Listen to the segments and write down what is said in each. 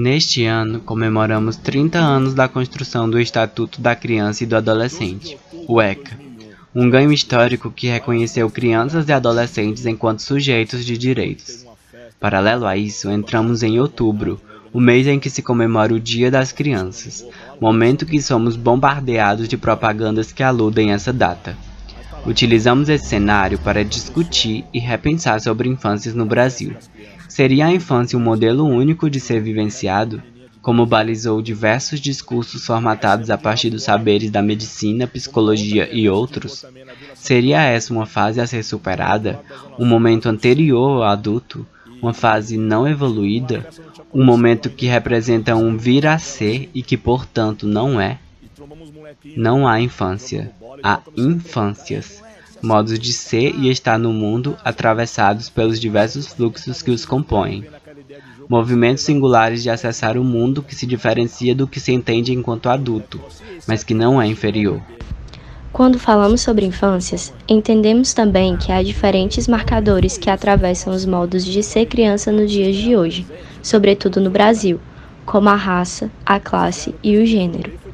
Neste ano, comemoramos 30 anos da construção do Estatuto da Criança e do Adolescente, o ECA, um ganho histórico que reconheceu crianças e adolescentes enquanto sujeitos de direitos. Paralelo a isso, entramos em outubro, o mês em que se comemora o Dia das Crianças, momento que somos bombardeados de propagandas que aludem essa data. Utilizamos esse cenário para discutir e repensar sobre infâncias no Brasil. Seria a infância um modelo único de ser vivenciado? Como balizou diversos discursos formatados a partir dos saberes da medicina, psicologia e outros? Seria essa uma fase a ser superada? Um momento anterior ao adulto? Uma fase não evoluída? Um momento que representa um vir a ser e que, portanto, não é? Não há infância, há infâncias, modos de ser e estar no mundo atravessados pelos diversos fluxos que os compõem. Movimentos singulares de acessar o mundo que se diferencia do que se entende enquanto adulto, mas que não é inferior. Quando falamos sobre infâncias, entendemos também que há diferentes marcadores que atravessam os modos de ser criança nos dias de hoje, sobretudo no Brasil, como a raça, a classe e o gênero.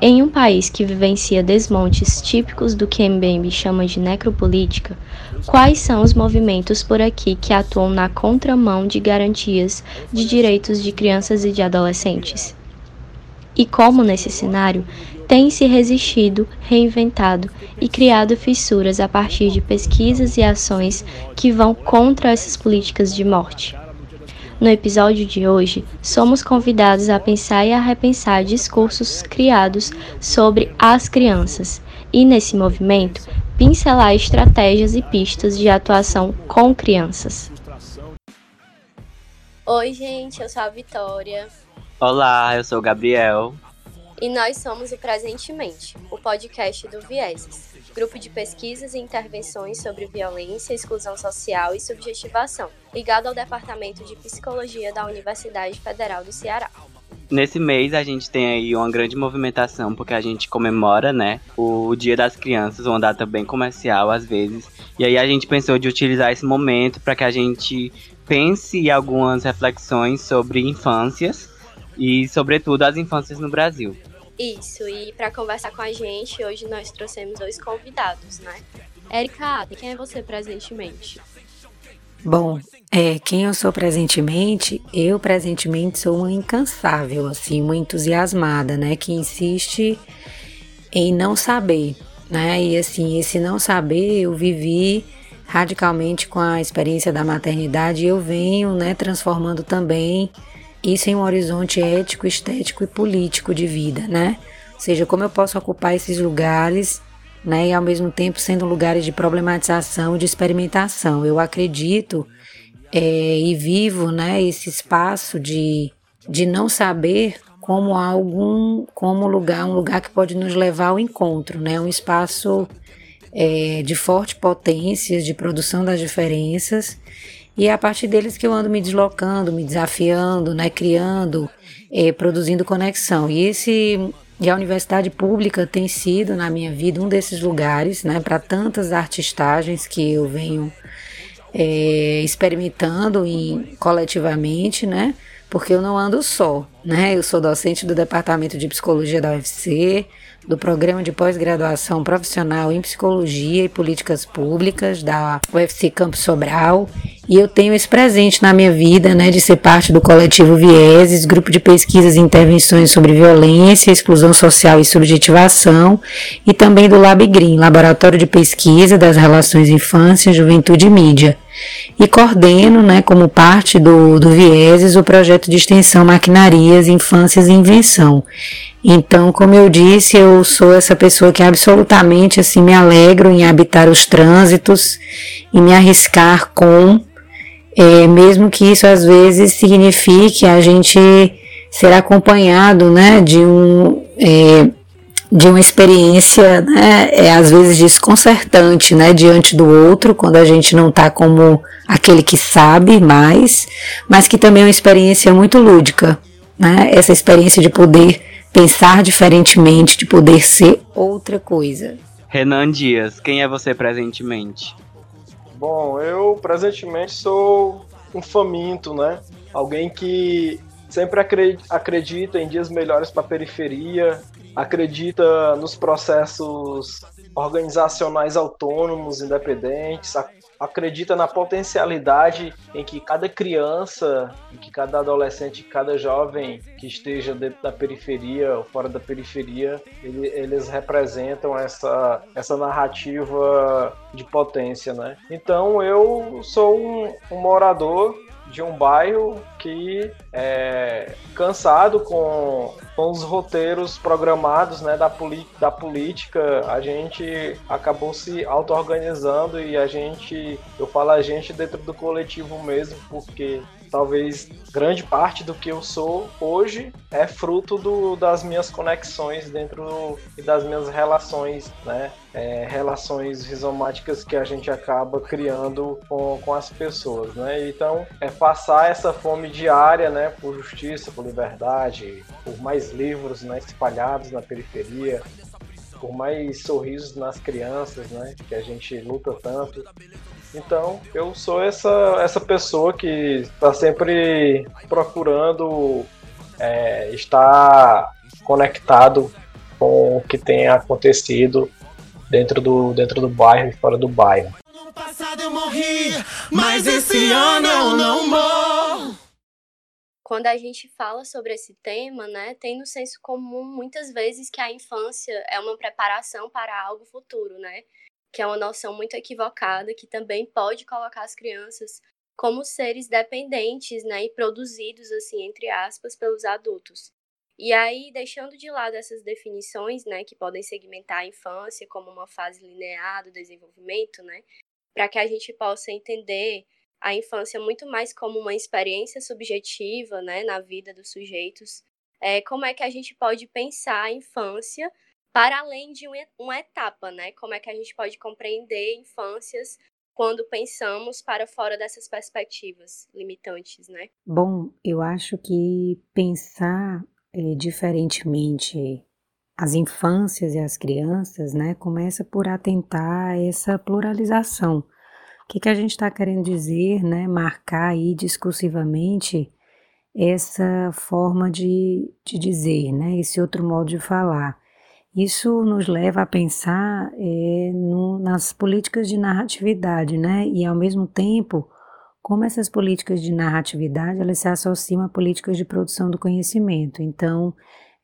Em um país que vivencia desmontes típicos do que Mbembe chama de necropolítica, quais são os movimentos por aqui que atuam na contramão de garantias de direitos de crianças e de adolescentes? E como, nesse cenário, tem se resistido, reinventado e criado fissuras a partir de pesquisas e ações que vão contra essas políticas de morte? No episódio de hoje, somos convidados a pensar e a repensar discursos criados sobre as crianças e, nesse movimento, pincelar estratégias e pistas de atuação com crianças. Oi, gente, eu sou a Vitória. Olá, eu sou o Gabriel. E nós somos o Presentemente, o podcast do Vieses, grupo de pesquisas e intervenções sobre violência, exclusão social e subjetivação, ligado ao Departamento de Psicologia da Universidade Federal do Ceará. Nesse mês a gente tem aí uma grande movimentação porque a gente comemora, né, o Dia das Crianças, uma data bem comercial às vezes. E aí a gente pensou de utilizar esse momento para que a gente pense em algumas reflexões sobre infâncias e, sobretudo, as infâncias no Brasil. Isso, e para conversar com a gente, hoje nós trouxemos dois convidados, né? Érica, quem é você presentemente? Bom, é, quem eu sou presentemente, eu presentemente sou uma incansável, assim, uma entusiasmada, né, que insiste em não saber, né, e assim, esse não saber eu vivi radicalmente com a experiência da maternidade eu venho, né, transformando também isso em um horizonte ético, estético e político de vida, né? Ou seja, como eu posso ocupar esses lugares, né, e ao mesmo tempo sendo lugares de problematização de experimentação. Eu acredito é, e vivo, né, esse espaço de, de não saber como algum, como lugar, um lugar que pode nos levar ao encontro, né, um espaço é, de forte potências, de produção das diferenças e é a partir deles que eu ando me deslocando, me desafiando, né, criando, é, produzindo conexão. E esse e a universidade pública tem sido na minha vida um desses lugares, né, para tantas artistagens que eu venho é, experimentando em, coletivamente, né, porque eu não ando só, né. Eu sou docente do departamento de psicologia da UFC, do Programa de Pós-Graduação Profissional em Psicologia e Políticas Públicas da UFC Campo Sobral. E eu tenho esse presente na minha vida, né, de ser parte do coletivo Vieses, grupo de pesquisas e intervenções sobre violência, exclusão social e subjetivação, e também do Lab Green, Laboratório de Pesquisa das Relações Infância, Juventude e Mídia. E coordeno, né, como parte do, do Vieses, o projeto de extensão Maquinarias, Infâncias e Invenção. Então, como eu disse, eu sou essa pessoa que absolutamente assim me alegro em habitar os trânsitos e me arriscar com, é, mesmo que isso às vezes signifique a gente ser acompanhado, né, de um é, de uma experiência, né, é às vezes desconcertante, né, diante do outro, quando a gente não está como aquele que sabe mais, mas que também é uma experiência muito lúdica, né, essa experiência de poder pensar diferentemente, de poder ser outra coisa. Renan Dias, quem é você presentemente? Bom, eu presentemente sou um faminto, né? Alguém que sempre acredita em dias melhores para a periferia, acredita nos processos organizacionais autônomos, independentes, acredita na potencialidade em que cada criança, em que cada adolescente, cada jovem que esteja dentro da periferia ou fora da periferia, ele, eles representam essa, essa narrativa de potência, né? Então eu sou um, um morador de um bairro que é cansado com, com os roteiros programados né, da, da política, a gente acabou se auto-organizando e a gente, eu falo a gente dentro do coletivo mesmo, porque talvez grande parte do que eu sou hoje é fruto do, das minhas conexões dentro e das minhas relações, né? É, relações rizomáticas que a gente acaba criando com, com as pessoas, né? Então, é passar essa fome diária, né? Por justiça, por liberdade, por mais livros né, espalhados na periferia, por mais sorrisos nas crianças, né? Que a gente luta tanto. Então, eu sou essa, essa pessoa que está sempre procurando é, estar conectado com o que tem acontecido dentro do, dentro do bairro e fora do bairro. No passado eu morri, mas esse ano eu não morro. Quando a gente fala sobre esse tema, né, tem no senso comum muitas vezes que a infância é uma preparação para algo futuro, né? Que é uma noção muito equivocada que também pode colocar as crianças como seres dependentes, né, e produzidos assim entre aspas pelos adultos. E aí, deixando de lado essas definições, né, que podem segmentar a infância como uma fase linear do desenvolvimento, né, para que a gente possa entender a infância muito mais como uma experiência subjetiva, né, na vida dos sujeitos, é, como é que a gente pode pensar a infância para além de uma etapa, né? Como é que a gente pode compreender infâncias quando pensamos para fora dessas perspectivas limitantes, né? Bom, eu acho que pensar é, diferentemente as infâncias e as crianças, né, começa por atentar a essa pluralização. O que, que a gente está querendo dizer, né, marcar aí discursivamente essa forma de, de dizer, né, esse outro modo de falar. Isso nos leva a pensar é, no, nas políticas de narratividade, né? E ao mesmo tempo, como essas políticas de narratividade elas se associam a políticas de produção do conhecimento. Então,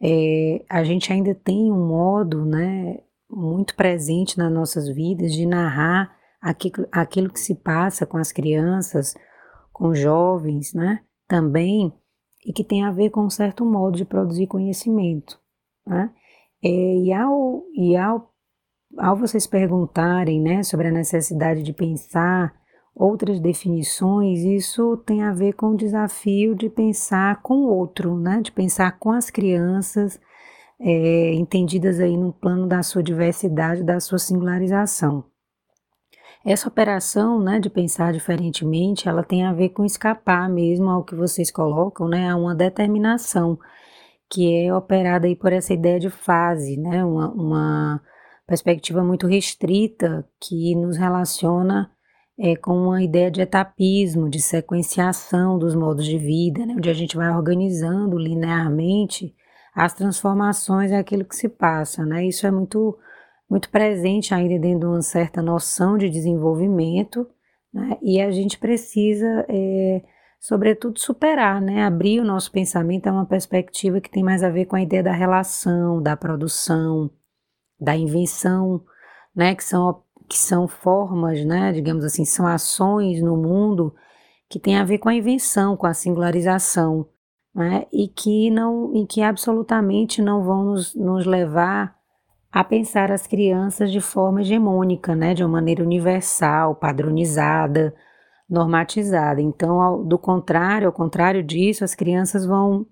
é, a gente ainda tem um modo, né, muito presente nas nossas vidas de narrar aquilo, aquilo que se passa com as crianças, com jovens, né? Também e que tem a ver com um certo modo de produzir conhecimento, né? É, e ao, e ao, ao vocês perguntarem né, sobre a necessidade de pensar outras definições, isso tem a ver com o desafio de pensar com o outro, né, de pensar com as crianças, é, entendidas aí no plano da sua diversidade, da sua singularização. Essa operação, né, de pensar diferentemente, ela tem a ver com escapar mesmo ao que vocês colocam, né, a uma determinação que é operada aí por essa ideia de fase, né? Uma, uma perspectiva muito restrita que nos relaciona é, com uma ideia de etapismo, de sequenciação dos modos de vida, né? onde a gente vai organizando linearmente as transformações e aquilo que se passa. Né? Isso é muito, muito presente ainda dentro de uma certa noção de desenvolvimento, né? e a gente precisa é, sobretudo, superar, né? Abrir o nosso pensamento a uma perspectiva que tem mais a ver com a ideia da relação, da produção, da invenção, né? Que são, que são formas, né? Digamos assim, são ações no mundo que tem a ver com a invenção, com a singularização, né? E que não, e que absolutamente não vão nos, nos levar a pensar as crianças de forma hegemônica, né? De uma maneira universal, padronizada, normatizada. Então, ao, do contrário, ao contrário disso, as crianças vão.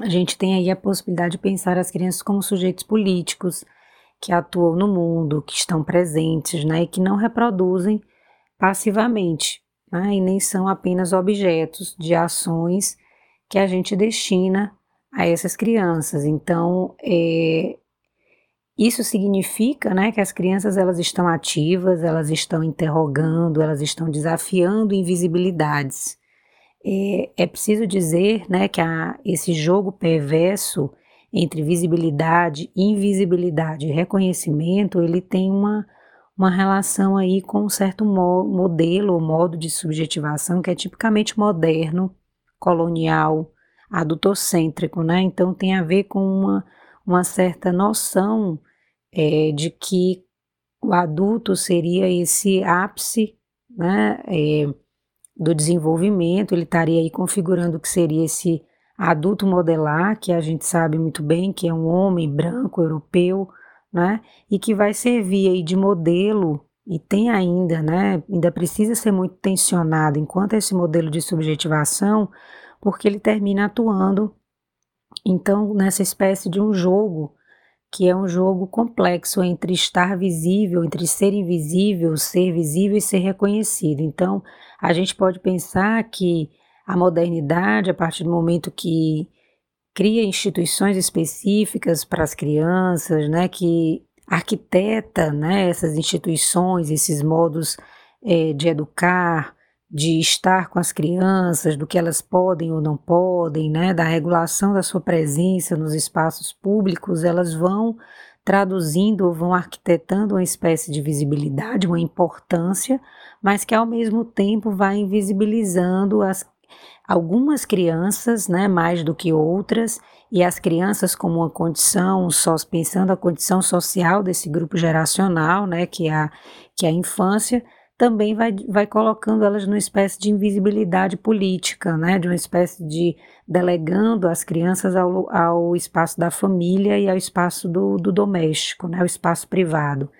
A gente tem aí a possibilidade de pensar as crianças como sujeitos políticos que atuam no mundo, que estão presentes, né, e que não reproduzem passivamente, né, e nem são apenas objetos de ações que a gente destina a essas crianças. Então, é, isso significa né, que as crianças elas estão ativas, elas estão interrogando, elas estão desafiando invisibilidades. É, é preciso dizer né, que a, esse jogo perverso entre visibilidade, invisibilidade e reconhecimento, ele tem uma, uma relação aí com um certo mo modelo ou modo de subjetivação que é tipicamente moderno, colonial, adultocêntrico, né? Então tem a ver com uma, uma certa noção é, de que o adulto seria esse ápice, né? É, do desenvolvimento, ele estaria aí configurando o que seria esse adulto modelar, que a gente sabe muito bem que é um homem branco, europeu, né? E que vai servir aí de modelo e tem ainda, né? Ainda precisa ser muito tensionado enquanto esse modelo de subjetivação, porque ele termina atuando então nessa espécie de um jogo que é um jogo complexo entre estar visível, entre ser invisível, ser visível e ser reconhecido. Então, a gente pode pensar que a modernidade, a partir do momento que cria instituições específicas para as crianças, né, que arquiteta né, essas instituições, esses modos é, de educar, de estar com as crianças, do que elas podem ou não podem, né, da regulação da sua presença nos espaços públicos, elas vão traduzindo ou vão arquitetando uma espécie de visibilidade, uma importância, mas que ao mesmo tempo vai invisibilizando as, algumas crianças, né, mais do que outras, e as crianças como uma condição, só pensando a condição social desse grupo geracional, né, que é a, que é a infância, também vai, vai colocando elas numa espécie de invisibilidade política, né, de uma espécie de delegando as crianças ao, ao espaço da família e ao espaço do, do doméstico, né, o espaço privado.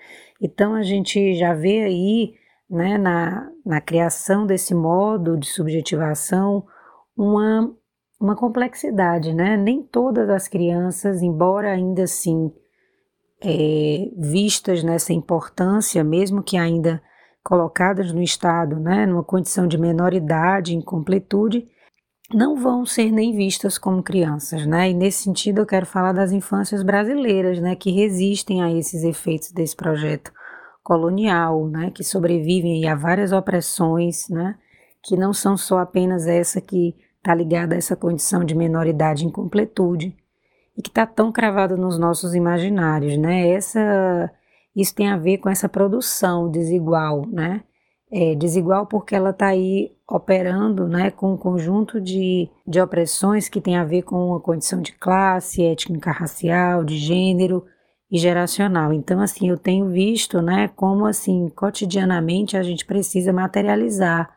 Então a gente já vê aí, né, na, na criação desse modo de subjetivação, uma, uma complexidade, né? Nem todas as crianças, embora ainda assim é, vistas nessa importância, mesmo que ainda colocadas no Estado, né, numa condição de menoridade, incompletude, não vão ser nem vistas como crianças, né? E nesse sentido eu quero falar das infâncias brasileiras, né, que resistem a esses efeitos desse projeto colonial, né, que sobrevivem a várias opressões, né, que não são só apenas essa que está ligada a essa condição de menoridade e incompletude e que está tão cravada nos nossos imaginários, né? Essa isso tem a ver com essa produção desigual, né? É, desigual porque ela está aí operando né, com um conjunto de, de opressões que tem a ver com a condição de classe, étnica racial, de gênero e geracional. Então, assim, eu tenho visto né, como, assim, cotidianamente a gente precisa materializar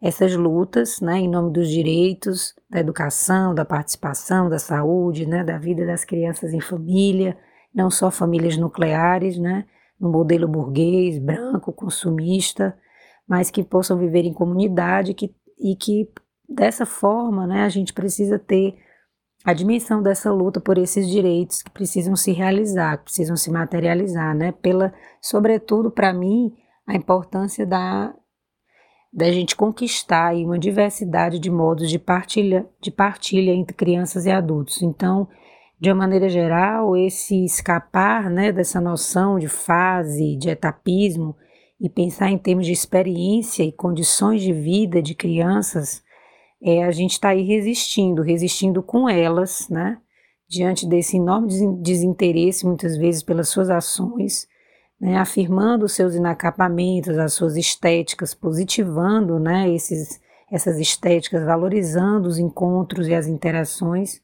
essas lutas né, em nome dos direitos, da educação, da participação, da saúde, né, da vida das crianças em família, não só famílias nucleares, né, no modelo burguês, branco, consumista, mas que possam viver em comunidade que, e que dessa forma né, a gente precisa ter a dimensão dessa luta por esses direitos que precisam se realizar, que precisam se materializar, né? Pela, sobretudo para mim, a importância da, da gente conquistar uma diversidade de modos de partilha, de partilha entre crianças e adultos. Então, de uma maneira geral, esse escapar né, dessa noção de fase, de etapismo e pensar em termos de experiência e condições de vida de crianças, é, a gente está aí resistindo, resistindo com elas, né, diante desse enorme desinteresse, muitas vezes, pelas suas ações, né, afirmando os seus inacapamentos, as suas estéticas, positivando né, esses, essas estéticas, valorizando os encontros e as interações,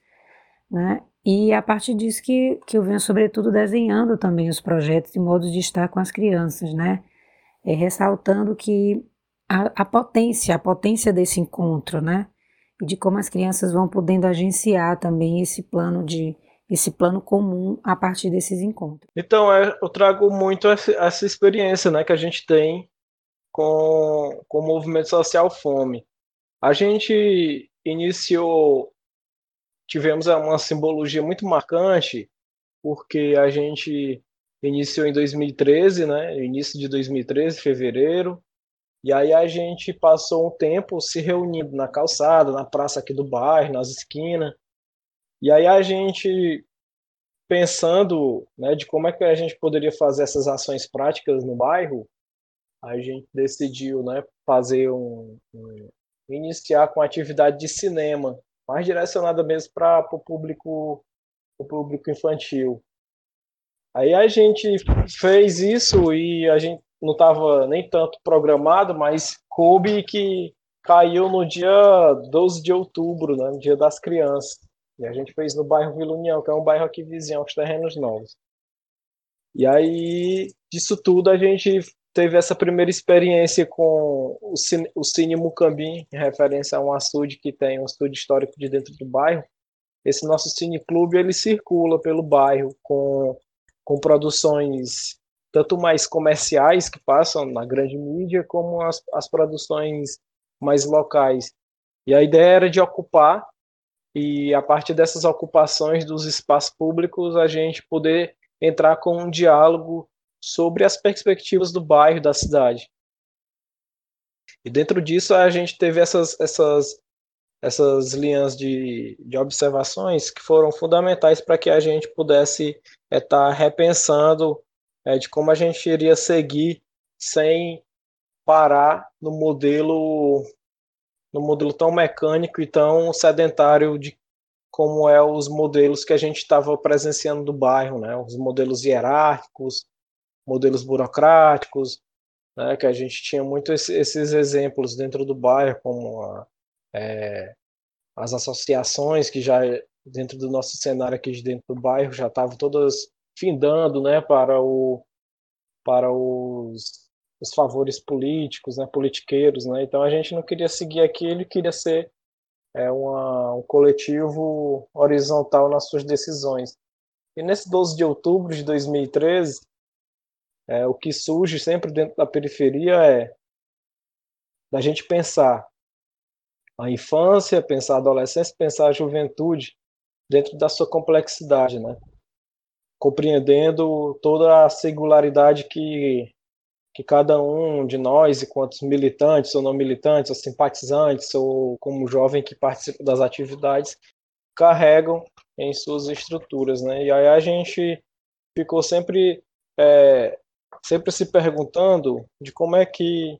né, e a partir disso que, que eu venho, sobretudo, desenhando também os projetos e modos de estar com as crianças, né? É, ressaltando que a, a potência, a potência desse encontro, né? E de como as crianças vão podendo agenciar também esse plano de esse plano comum a partir desses encontros. Então, é, eu trago muito essa experiência né, que a gente tem com, com o movimento social Fome. A gente iniciou tivemos uma simbologia muito marcante, porque a gente iniciou em 2013, né? Início de 2013, fevereiro. E aí a gente passou um tempo se reunindo na calçada, na praça aqui do bairro, nas esquinas. E aí a gente pensando, né, de como é que a gente poderia fazer essas ações práticas no bairro, a gente decidiu, né, fazer um, um iniciar com atividade de cinema, mais direcionada mesmo para o público, o público infantil. Aí a gente fez isso e a gente não estava nem tanto programado, mas coube que caiu no dia 12 de outubro, né, no dia das crianças. E a gente fez no bairro Vila União, que é um bairro aqui vizinho aos terrenos novos. E aí, disso tudo, a gente teve essa primeira experiência com o Cine, o Cine Mucambim, em referência a um açude que tem um estúdio histórico de dentro do bairro. Esse nosso Cine Clube, ele circula pelo bairro com, com produções tanto mais comerciais que passam na grande mídia, como as, as produções mais locais. E a ideia era de ocupar, e a partir dessas ocupações dos espaços públicos, a gente poder entrar com um diálogo sobre as perspectivas do bairro, da cidade. E dentro disso a gente teve essas, essas, essas linhas de, de observações que foram fundamentais para que a gente pudesse estar é, tá repensando é, de como a gente iria seguir sem parar no modelo no modelo tão mecânico e tão sedentário de como é os modelos que a gente estava presenciando do bairro, né? Os modelos hierárquicos, modelos burocráticos, né? Que a gente tinha muito esse, esses exemplos dentro do bairro, como a, é, as associações que já dentro do nosso cenário aqui de dentro do bairro já estavam todas findando, né? Para o para os, os favores políticos, né? Politiqueiros, né? Então a gente não queria seguir aquilo, queria ser é uma, um coletivo horizontal nas suas decisões. E nesse 12 de outubro de 2013, é, o que surge sempre dentro da periferia é da gente pensar a infância, pensar a adolescência, pensar a juventude dentro da sua complexidade, né? compreendendo toda a singularidade que que cada um de nós, enquanto militantes ou não militantes, ou simpatizantes, ou como jovem que participa das atividades, carregam em suas estruturas, né? E aí a gente ficou sempre é, sempre se perguntando de como é que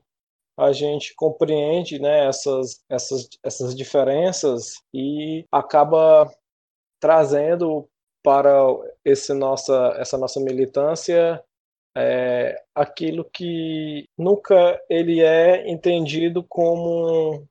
a gente compreende né, essas, essas, essas diferenças e acaba trazendo para esse nossa, essa nossa militância é, aquilo que nunca ele é entendido como,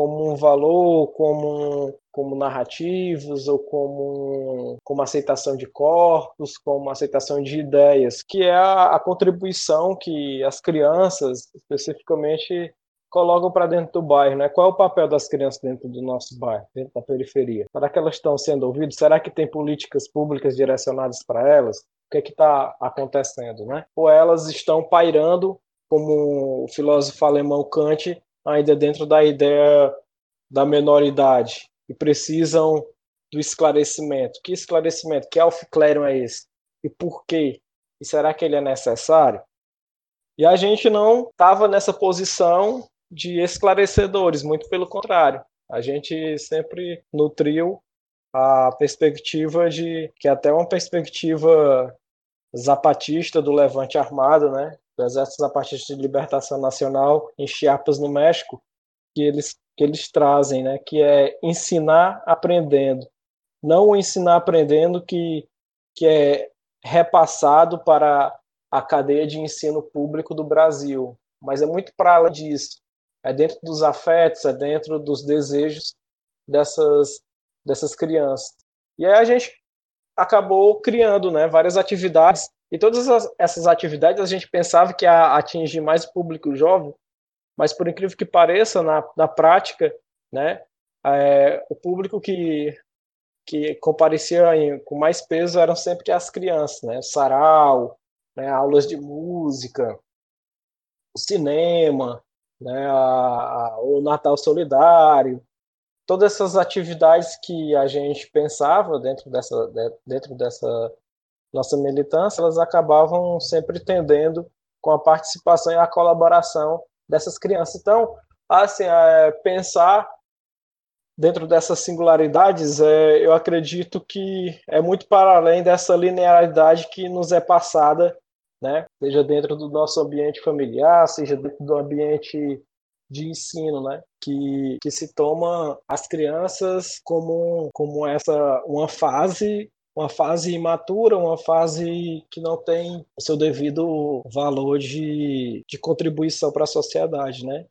como um valor, como, como narrativos ou como, como aceitação de corpos, como aceitação de ideias, que é a, a contribuição que as crianças, especificamente, colocam para dentro do bairro, né? Qual é o papel das crianças dentro do nosso bairro, dentro da periferia? Será que elas estão sendo ouvidas? Será que tem políticas públicas direcionadas para elas? o que é está acontecendo, né? Ou elas estão pairando, como o filósofo alemão Kant, ainda dentro da ideia da menoridade e precisam do esclarecimento. Que esclarecimento? Que Aufklärung é esse? E por quê? E será que ele é necessário? E a gente não estava nessa posição de esclarecedores, muito pelo contrário. A gente sempre nutriu a perspectiva de que até uma perspectiva zapatista do Levante Armado, né, do Exército Zapatista de Libertação Nacional em Chiapas, no México, que eles que eles trazem, né, que é ensinar aprendendo, não o ensinar aprendendo que que é repassado para a cadeia de ensino público do Brasil, mas é muito para além disso. É dentro dos afetos, é dentro dos desejos dessas dessas crianças. E aí a gente acabou criando né, várias atividades. E todas essas atividades a gente pensava que ia atingir mais o público jovem, mas por incrível que pareça, na, na prática, né, é, o público que, que comparecia em, com mais peso eram sempre as crianças, né, sarau, né, aulas de música, o cinema, né, a, a, o Natal Solidário, todas essas atividades que a gente pensava dentro dessa, dentro dessa nossa militância, elas acabavam sempre tendendo com a participação e a colaboração dessas crianças. Então, assim, é, pensar dentro dessas singularidades, é, eu acredito que é muito para além dessa linearidade que nos é passada, né? seja dentro do nosso ambiente familiar, seja dentro do ambiente de ensino, né? que, que se toma as crianças como, como essa uma fase uma fase imatura, uma fase que não tem o seu devido valor de, de contribuição para a sociedade, né?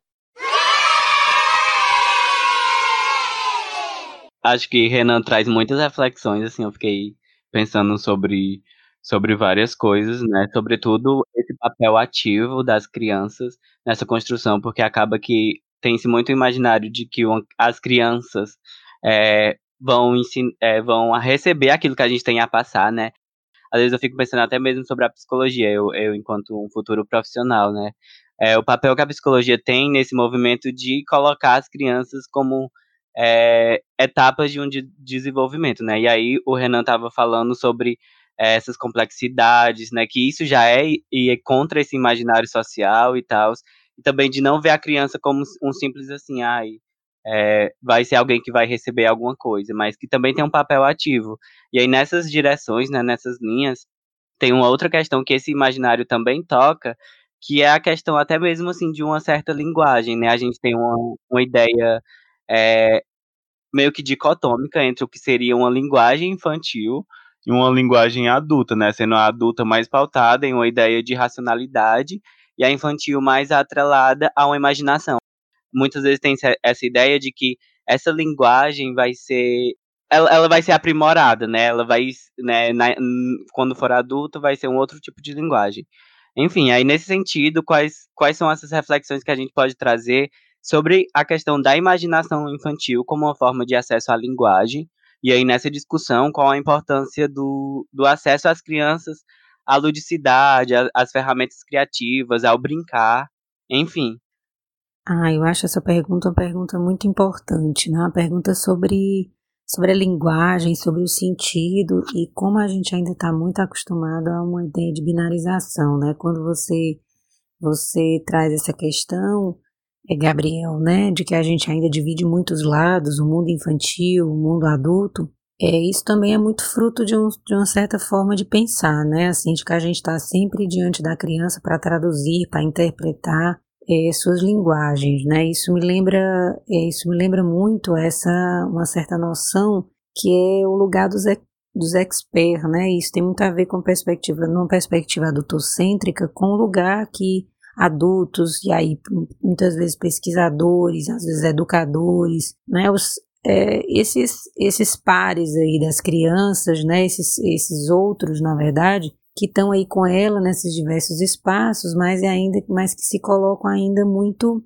Acho que Renan traz muitas reflexões, assim, eu fiquei pensando sobre, sobre várias coisas, né? Sobretudo esse papel ativo das crianças nessa construção, porque acaba que tem-se muito imaginário de que as crianças é, vão, é, vão receber aquilo que a gente tem a passar, né? Às vezes eu fico pensando até mesmo sobre a psicologia, eu, eu enquanto um futuro profissional, né? É, o papel que a psicologia tem nesse movimento de colocar as crianças como é, etapas de um de desenvolvimento, né? E aí o Renan estava falando sobre é, essas complexidades, né? Que isso já é e é contra esse imaginário social e tal, e também de não ver a criança como um simples assim, ai, é, vai ser alguém que vai receber alguma coisa, mas que também tem um papel ativo. E aí nessas direções, né? Nessas linhas, tem uma outra questão que esse imaginário também toca, que é a questão até mesmo assim de uma certa linguagem, né? A gente tem uma, uma ideia é, meio que dicotômica entre o que seria uma linguagem infantil e uma linguagem adulta, né? Sendo a adulta mais pautada em uma ideia de racionalidade e a infantil mais atrelada a uma imaginação. Muitas vezes tem essa ideia de que essa linguagem vai ser ela, ela vai ser aprimorada, né? Ela vai, né, na, quando for adulta, vai ser um outro tipo de linguagem. Enfim, aí nesse sentido, quais, quais são essas reflexões que a gente pode trazer sobre a questão da imaginação infantil como uma forma de acesso à linguagem. E aí, nessa discussão, qual a importância do, do acesso às crianças à ludicidade, às ferramentas criativas, ao brincar, enfim. Ah, eu acho essa pergunta uma pergunta muito importante, né? Uma pergunta sobre, sobre a linguagem, sobre o sentido e como a gente ainda está muito acostumado a uma ideia de binarização, né? Quando você, você traz essa questão, é Gabriel, né, de que a gente ainda divide muitos lados, o mundo infantil, o mundo adulto, é, isso também é muito fruto de, um, de uma certa forma de pensar, né, assim, de que a gente está sempre diante da criança para traduzir, para interpretar é, suas linguagens, né, isso me lembra, é, isso me lembra muito essa, uma certa noção que é o lugar dos, dos experts, né, isso tem muito a ver com perspectiva, numa perspectiva adultocêntrica, com o lugar que adultos, e aí muitas vezes pesquisadores, às vezes educadores, né, os, é, esses, esses pares aí das crianças, né, esses, esses outros, na verdade, que estão aí com ela nesses diversos espaços, mas ainda, mas que se colocam ainda muito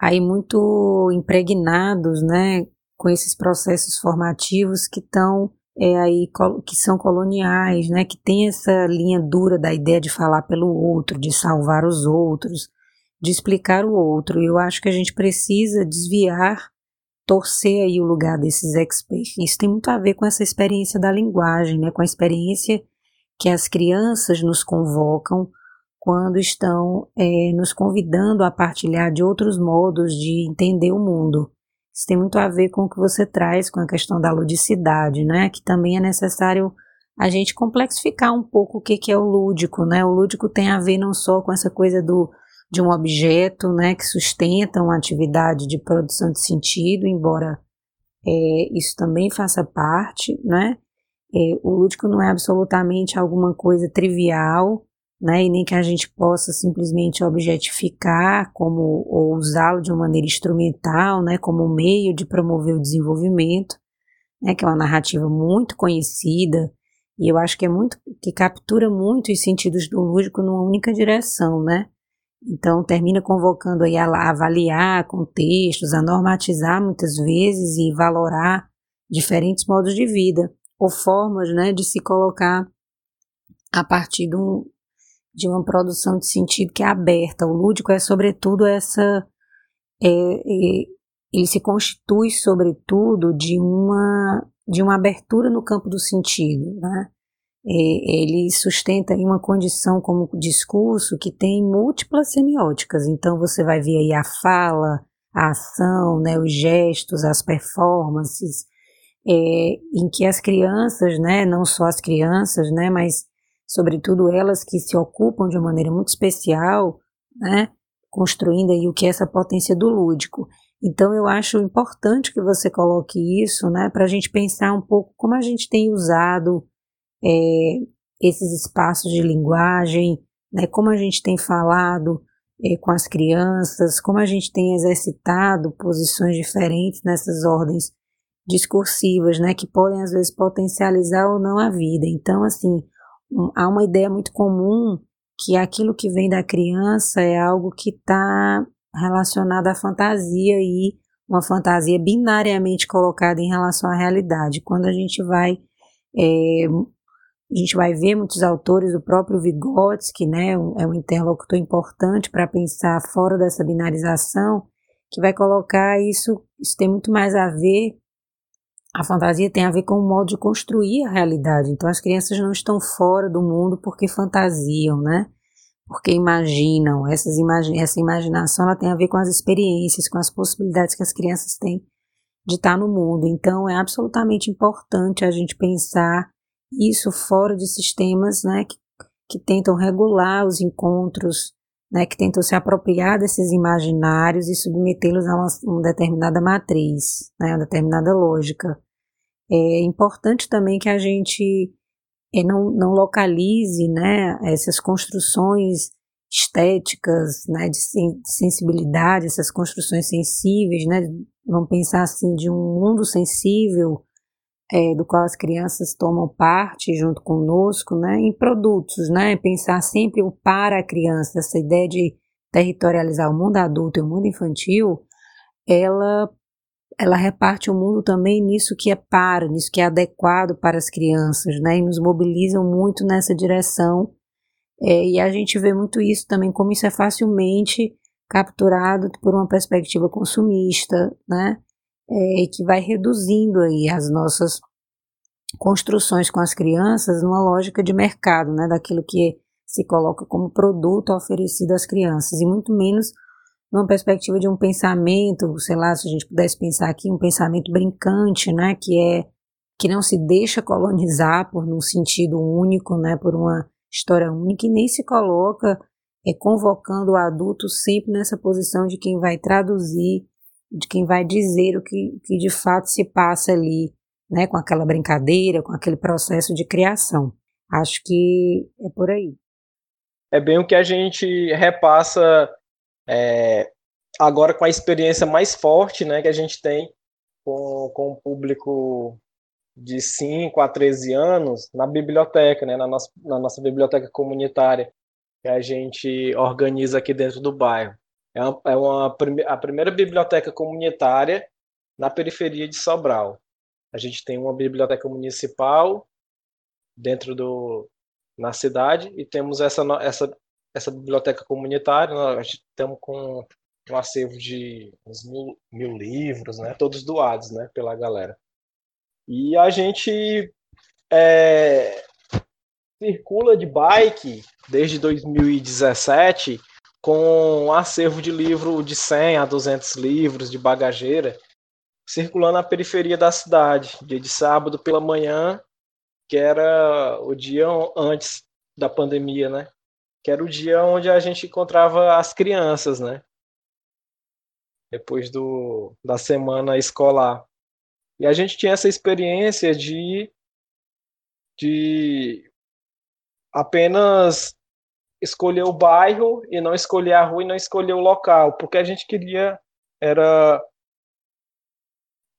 aí muito impregnados, né, com esses processos formativos que estão é, aí, que são coloniais, né, que tem essa linha dura da ideia de falar pelo outro, de salvar os outros, de explicar o outro. Eu acho que a gente precisa desviar, torcer aí o lugar desses experts. Isso tem muito a ver com essa experiência da linguagem, né, com a experiência que as crianças nos convocam quando estão é, nos convidando a partilhar de outros modos de entender o mundo. Isso tem muito a ver com o que você traz com a questão da ludicidade, né? Que também é necessário a gente complexificar um pouco o que, que é o lúdico, né? O lúdico tem a ver não só com essa coisa do de um objeto, né, que sustenta uma atividade de produção de sentido, embora é, isso também faça parte, né? É, o lúdico não é absolutamente alguma coisa trivial, né, e nem que a gente possa simplesmente objetificar como ou usá-lo de uma maneira instrumental, né, como meio de promover o desenvolvimento, né, que é uma narrativa muito conhecida e eu acho que é muito que captura muito os sentidos do lúdico numa única direção, né? Então termina convocando aí a, a avaliar contextos, a normatizar muitas vezes e valorar diferentes modos de vida ou formas, né, de se colocar a partir de um, de uma produção de sentido que é aberta. O lúdico é, sobretudo, essa. É, é, ele se constitui, sobretudo, de uma, de uma abertura no campo do sentido. Né? É, ele sustenta uma condição como discurso que tem múltiplas semióticas. Então, você vai ver aí a fala, a ação, né, os gestos, as performances, é, em que as crianças, né, não só as crianças, né, mas sobretudo elas que se ocupam de uma maneira muito especial, né, construindo aí o que é essa potência do lúdico. Então eu acho importante que você coloque isso, né, para a gente pensar um pouco como a gente tem usado é, esses espaços de linguagem, né, como a gente tem falado é, com as crianças, como a gente tem exercitado posições diferentes nessas ordens discursivas, né, que podem às vezes potencializar ou não a vida. Então, assim, um, há uma ideia muito comum que aquilo que vem da criança é algo que está relacionado à fantasia e uma fantasia binariamente colocada em relação à realidade. Quando a gente vai é, a gente vai ver muitos autores, o próprio Vygotsky, né, é um interlocutor importante para pensar fora dessa binarização, que vai colocar isso, isso tem muito mais a ver, a fantasia tem a ver com o modo de construir a realidade. Então as crianças não estão fora do mundo porque fantasiam, né? Porque imaginam. Essas imagi essa imaginação ela tem a ver com as experiências, com as possibilidades que as crianças têm de estar no mundo. Então é absolutamente importante a gente pensar isso fora de sistemas né, que, que tentam regular os encontros, né, que tentam se apropriar desses imaginários e submetê-los a uma, uma, determinada matriz, né, uma determinada lógica. É importante também que a gente é, não, não localize né, essas construções estéticas, né, de, de sensibilidade, essas construções sensíveis, né, vamos pensar assim de um mundo sensível é, do qual as crianças tomam parte junto conosco, né, em produtos, né, pensar sempre o para a criança, essa ideia de territorializar o mundo adulto e o mundo infantil, ela ela reparte o mundo também nisso que é para, nisso que é adequado para as crianças, né, e nos mobilizam muito nessa direção, é, e a gente vê muito isso também, como isso é facilmente capturado por uma perspectiva consumista, né, é, que vai reduzindo aí as nossas construções com as crianças numa lógica de mercado, né, daquilo que se coloca como produto oferecido às crianças, e muito menos numa perspectiva de um pensamento, sei lá, se a gente pudesse pensar aqui, um pensamento brincante, né, que é que não se deixa colonizar por um sentido único, né, por uma história única e nem se coloca é, convocando o adulto sempre nessa posição de quem vai traduzir de quem vai dizer o que, que de fato se passa ali, né, com aquela brincadeira, com aquele processo de criação. Acho que é por aí. É bem o que a gente repassa é, agora com a experiência mais forte né, que a gente tem com, com o público de 5 a 13 anos na biblioteca, né, na, nossa, na nossa biblioteca comunitária que a gente organiza aqui dentro do bairro. É, uma, é uma, a primeira biblioteca comunitária na periferia de Sobral. A gente tem uma biblioteca municipal dentro do na cidade e temos essa essa essa biblioteca comunitária. Nós estamos com um acervo de uns mil, mil livros, né? Todos doados, né? Pela galera. E a gente é, circula de bike desde 2017 com um acervo de livro de 100 a 200 livros de bagageira, circulando na periferia da cidade, dia de sábado pela manhã, que era o dia antes da pandemia, né? Que era o dia onde a gente encontrava as crianças, né? Depois do, da semana escolar. E a gente tinha essa experiência de, de apenas escolher o bairro e não escolher a rua e não escolher o local, porque a gente queria era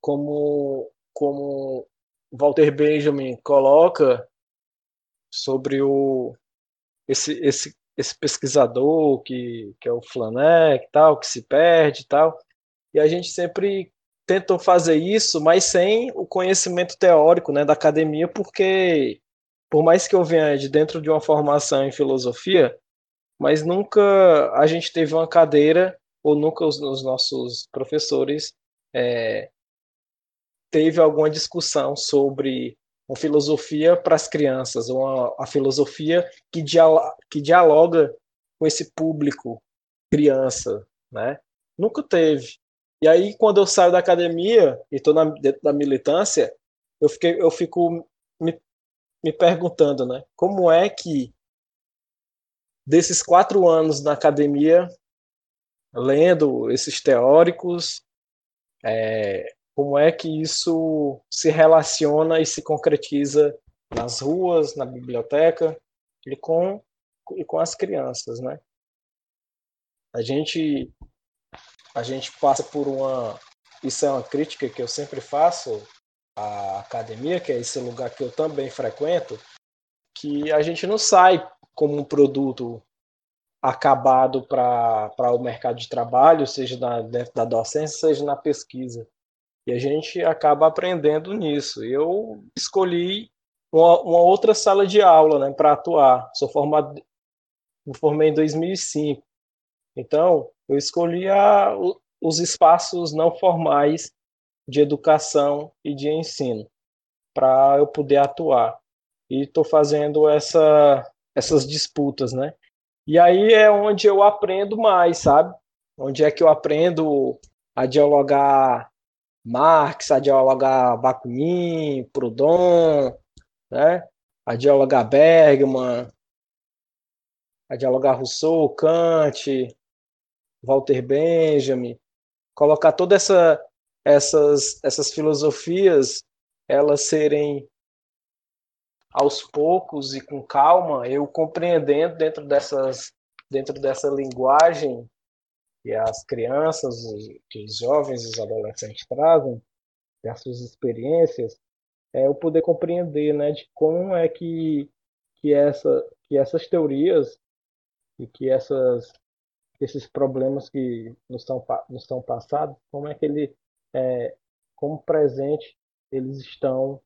como como Walter Benjamin coloca sobre o esse esse esse pesquisador que, que é o Flanek tal, que se perde e tal. E a gente sempre tentou fazer isso, mas sem o conhecimento teórico né, da academia, porque por mais que eu venha de dentro de uma formação em filosofia, mas nunca a gente teve uma cadeira ou nunca os, os nossos professores é, teve alguma discussão sobre uma filosofia para as crianças, uma a filosofia que, dialoga, que dialoga com esse público criança, né? Nunca teve. E aí, quando eu saio da academia e estou dentro da militância, eu, fiquei, eu fico me me perguntando, né? Como é que desses quatro anos na academia, lendo esses teóricos, é, como é que isso se relaciona e se concretiza nas ruas, na biblioteca e com, e com as crianças, né? A gente, a gente passa por uma... Isso é uma crítica que eu sempre faço à academia, que é esse lugar que eu também frequento, que a gente não sai como um produto acabado para o mercado de trabalho, seja na, dentro da docência, seja na pesquisa. E a gente acaba aprendendo nisso. Eu escolhi uma, uma outra sala de aula né, para atuar. Sou formado, me formei em 2005. Então, eu escolhi a, os espaços não formais de educação e de ensino para eu poder atuar. E estou fazendo essa, essas disputas, né? E aí é onde eu aprendo mais, sabe? Onde é que eu aprendo a dialogar Marx, a dialogar Bakunin, Proudhon, né? a dialogar Bergman, a dialogar Rousseau, Kant, Walter Benjamin, colocar todas essa, essas, essas filosofias elas serem aos poucos e com calma, eu compreendendo dentro dessas dentro dessa linguagem que as crianças, que os jovens os adolescentes trazem, das suas experiências, é eu poder compreender, né, de como é que que essa que essas teorias e que essas esses problemas que nos estão nos estão passados, como é que ele é, como presente eles estão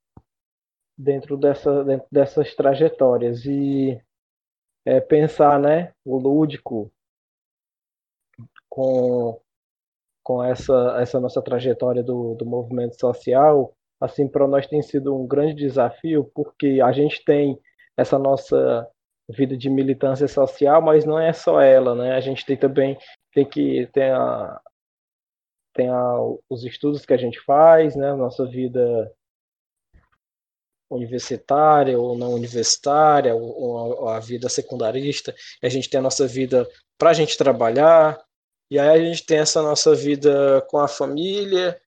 dentro, dessa, dentro dessas trajetórias. E é, pensar né, o lúdico com, com essa, essa nossa trajetória do, do movimento social, assim, para nós tem sido um grande desafio, porque a gente tem essa nossa vida de militância social, mas não é só ela, né? A gente tem também tem que ter a, tem a, os estudos que a gente faz, né? Nossa vida universitária ou não universitária, ou, ou a vida secundarista, a gente tem a nossa vida para a gente trabalhar, e aí a gente tem essa nossa vida com a família,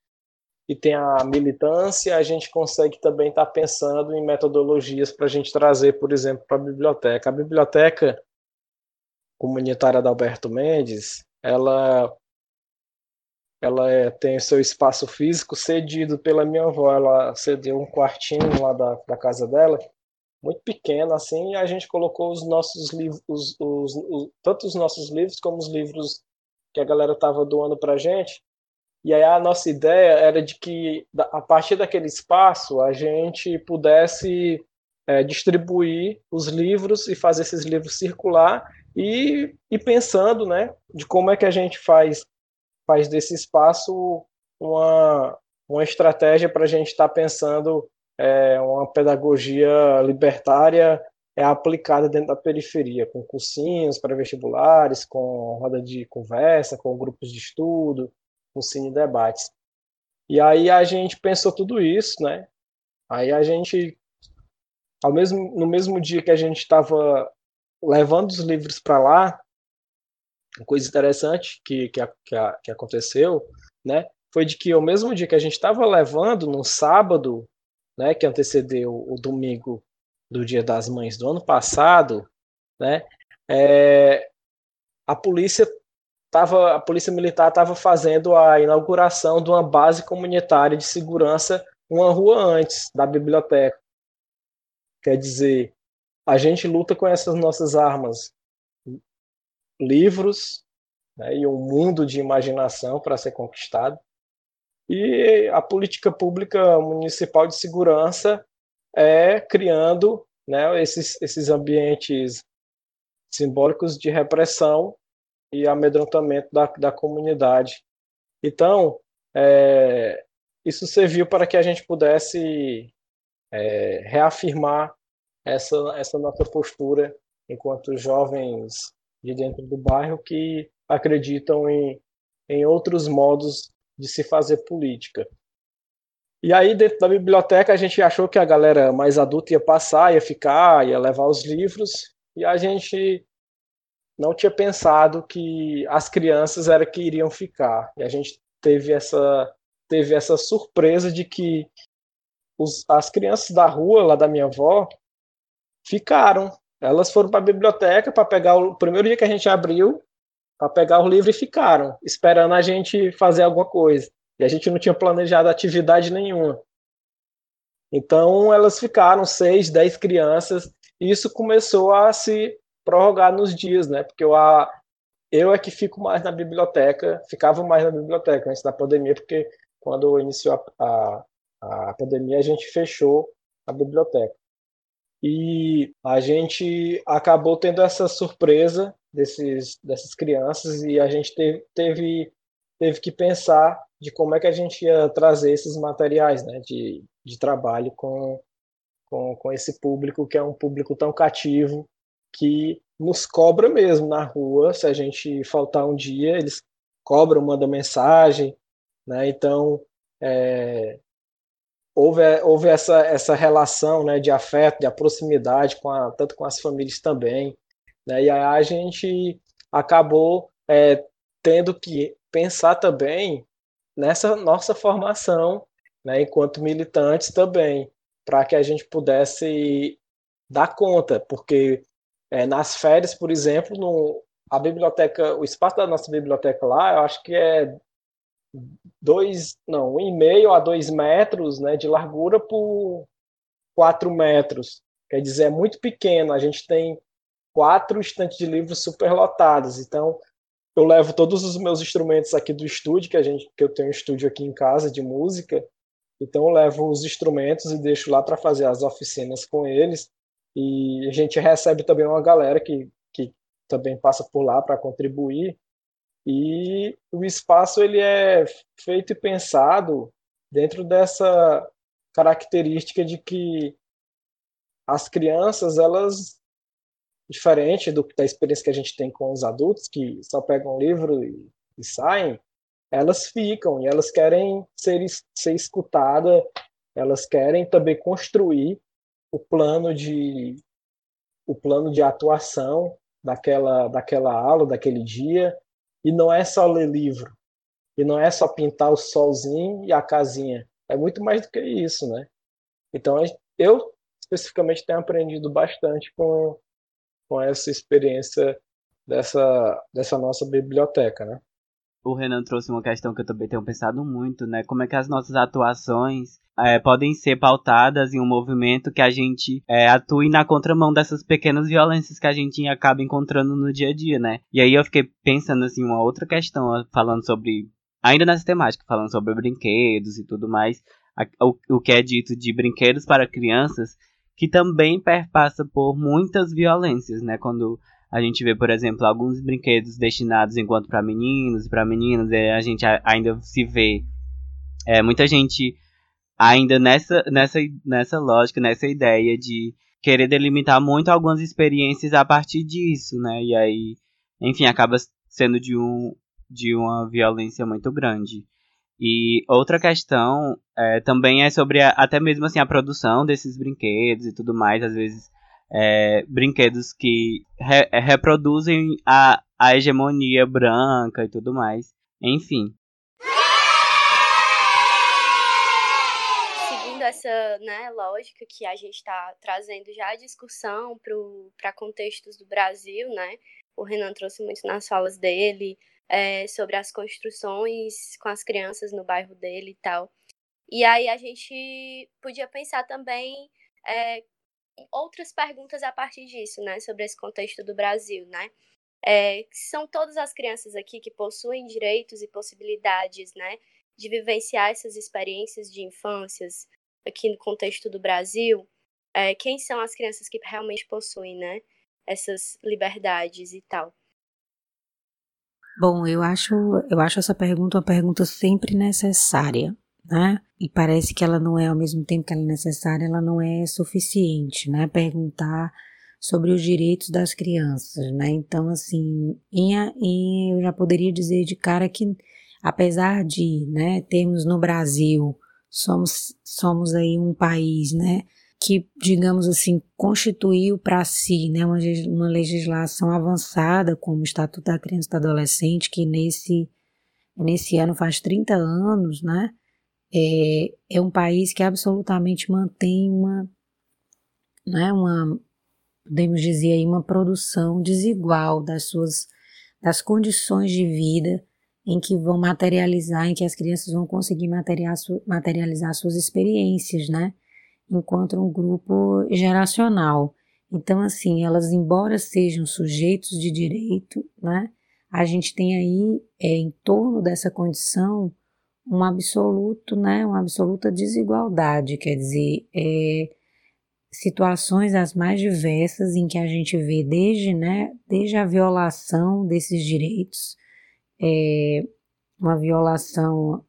e tem a militância, a gente consegue também estar tá pensando em metodologias para a gente trazer, por exemplo, para a biblioteca. A biblioteca comunitária da Alberto Mendes, ela ela é, tem seu espaço físico cedido pela minha avó. Ela cedeu um quartinho lá da, da casa dela, muito pequeno assim, e a gente colocou os nossos livros, os, os, os, tanto os nossos livros como os livros que a galera estava doando para gente. E aí a nossa ideia era de que a partir daquele espaço a gente pudesse é, distribuir os livros e fazer esses livros circular e, e pensando, né, de como é que a gente faz faz desse espaço uma, uma estratégia para a gente estar tá pensando é, uma pedagogia libertária é aplicada dentro da periferia, com cursinhos para vestibulares, com roda de conversa, com grupos de estudo, com cine debates. E aí a gente pensou tudo isso, né? Aí a gente, ao mesmo, no mesmo dia que a gente estava levando os livros para lá, uma coisa interessante que, que, que, que aconteceu, né, foi de que ao mesmo dia que a gente estava levando, no sábado, né, que antecedeu o domingo do Dia das Mães do ano passado, né, é, a polícia tava, a polícia militar estava fazendo a inauguração de uma base comunitária de segurança uma rua antes da biblioteca. Quer dizer, a gente luta com essas nossas armas livros né, e um mundo de imaginação para ser conquistado. E a política pública municipal de segurança é criando né, esses, esses ambientes simbólicos de repressão e amedrontamento da, da comunidade. Então, é, isso serviu para que a gente pudesse é, reafirmar essa, essa nossa postura enquanto jovens de dentro do bairro que acreditam em, em outros modos de se fazer política. E aí, dentro da biblioteca, a gente achou que a galera mais adulta ia passar, ia ficar, ia levar os livros, e a gente não tinha pensado que as crianças era que iriam ficar. E a gente teve essa, teve essa surpresa de que os, as crianças da rua, lá da minha avó, ficaram. Elas foram para a biblioteca para pegar o, o primeiro dia que a gente abriu, para pegar o livro e ficaram, esperando a gente fazer alguma coisa. E a gente não tinha planejado atividade nenhuma. Então elas ficaram seis, dez crianças, e isso começou a se prorrogar nos dias, né? Porque eu, a, eu é que fico mais na biblioteca, ficava mais na biblioteca antes da pandemia, porque quando iniciou a, a, a pandemia a gente fechou a biblioteca. E a gente acabou tendo essa surpresa desses, dessas crianças e a gente teve, teve, teve que pensar de como é que a gente ia trazer esses materiais né, de, de trabalho com, com, com esse público que é um público tão cativo que nos cobra mesmo na rua. Se a gente faltar um dia, eles cobram, mandam mensagem. Né? Então, é, houve, houve essa, essa relação né, de afeto, de proximidade, com a, tanto com as famílias também. Né? E aí a gente acabou é, tendo que pensar também nessa nossa formação, né, enquanto militantes também, para que a gente pudesse dar conta, porque é, nas férias, por exemplo, no, a biblioteca, o espaço da nossa biblioteca lá, eu acho que é dois, não, um e meio a dois metros, né, de largura por quatro metros. Quer dizer, é muito pequeno. A gente tem quatro estantes de livros superlotados. Então, eu levo todos os meus instrumentos aqui do estúdio, que a gente que eu tenho um estúdio aqui em casa de música. Então eu levo os instrumentos e deixo lá para fazer as oficinas com eles. E a gente recebe também uma galera que, que também passa por lá para contribuir. E o espaço ele é feito e pensado dentro dessa característica de que as crianças elas diferente do, da experiência que a gente tem com os adultos, que só pegam um livro e, e saem, elas ficam e elas querem ser, ser escutadas, elas querem também construir o plano de o plano de atuação daquela daquela aula, daquele dia, e não é só ler livro, e não é só pintar o solzinho e a casinha, é muito mais do que isso, né? Então eu especificamente tenho aprendido bastante com com essa experiência dessa, dessa nossa biblioteca, né? O Renan trouxe uma questão que eu também tenho pensado muito, né? Como é que as nossas atuações é, podem ser pautadas em um movimento que a gente é, atue na contramão dessas pequenas violências que a gente acaba encontrando no dia a dia, né? E aí eu fiquei pensando, assim, uma outra questão, falando sobre... Ainda nessa temática, falando sobre brinquedos e tudo mais, o, o que é dito de brinquedos para crianças que também perpassa por muitas violências, né? Quando a gente vê, por exemplo, alguns brinquedos destinados enquanto para meninos e para meninas, é, a gente ainda se vê é, muita gente ainda nessa, nessa, nessa lógica, nessa ideia de querer delimitar muito algumas experiências a partir disso, né? E aí, enfim, acaba sendo de, um, de uma violência muito grande. E outra questão é, também é sobre a, até mesmo assim a produção desses brinquedos e tudo mais, às vezes é, brinquedos que re, é, reproduzem a, a hegemonia branca e tudo mais. Enfim. Seguindo essa né, lógica que a gente está trazendo já a discussão para contextos do Brasil, né? O Renan trouxe muito nas falas dele, é, sobre as construções com as crianças no bairro dele e tal. E aí a gente podia pensar também é, outras perguntas a partir disso, né, sobre esse contexto do Brasil, né? É, são todas as crianças aqui que possuem direitos e possibilidades, né, de vivenciar essas experiências de infâncias aqui no contexto do Brasil. É, quem são as crianças que realmente possuem, né, essas liberdades e tal? Bom, eu acho, eu acho essa pergunta uma pergunta sempre necessária, né? E parece que ela não é, ao mesmo tempo que ela é necessária, ela não é suficiente, né? Perguntar sobre os direitos das crianças, né? Então, assim, em, em, eu já poderia dizer de cara que, apesar de, né, termos no Brasil, somos, somos aí um país, né, que, digamos assim, constituiu para si né, uma, uma legislação avançada, como o Estatuto da Criança e do Adolescente, que nesse, nesse ano faz 30 anos, né? é, é um país que absolutamente mantém uma, né, uma, podemos dizer aí, uma produção desigual das suas, das condições de vida em que vão materializar, em que as crianças vão conseguir materializar suas experiências, né, enquanto um grupo geracional. Então, assim, elas, embora sejam sujeitos de direito, né, a gente tem aí, é, em torno dessa condição, um absoluto, né, uma absoluta desigualdade, quer dizer, é, situações as mais diversas em que a gente vê desde, né, desde a violação desses direitos, é, uma violação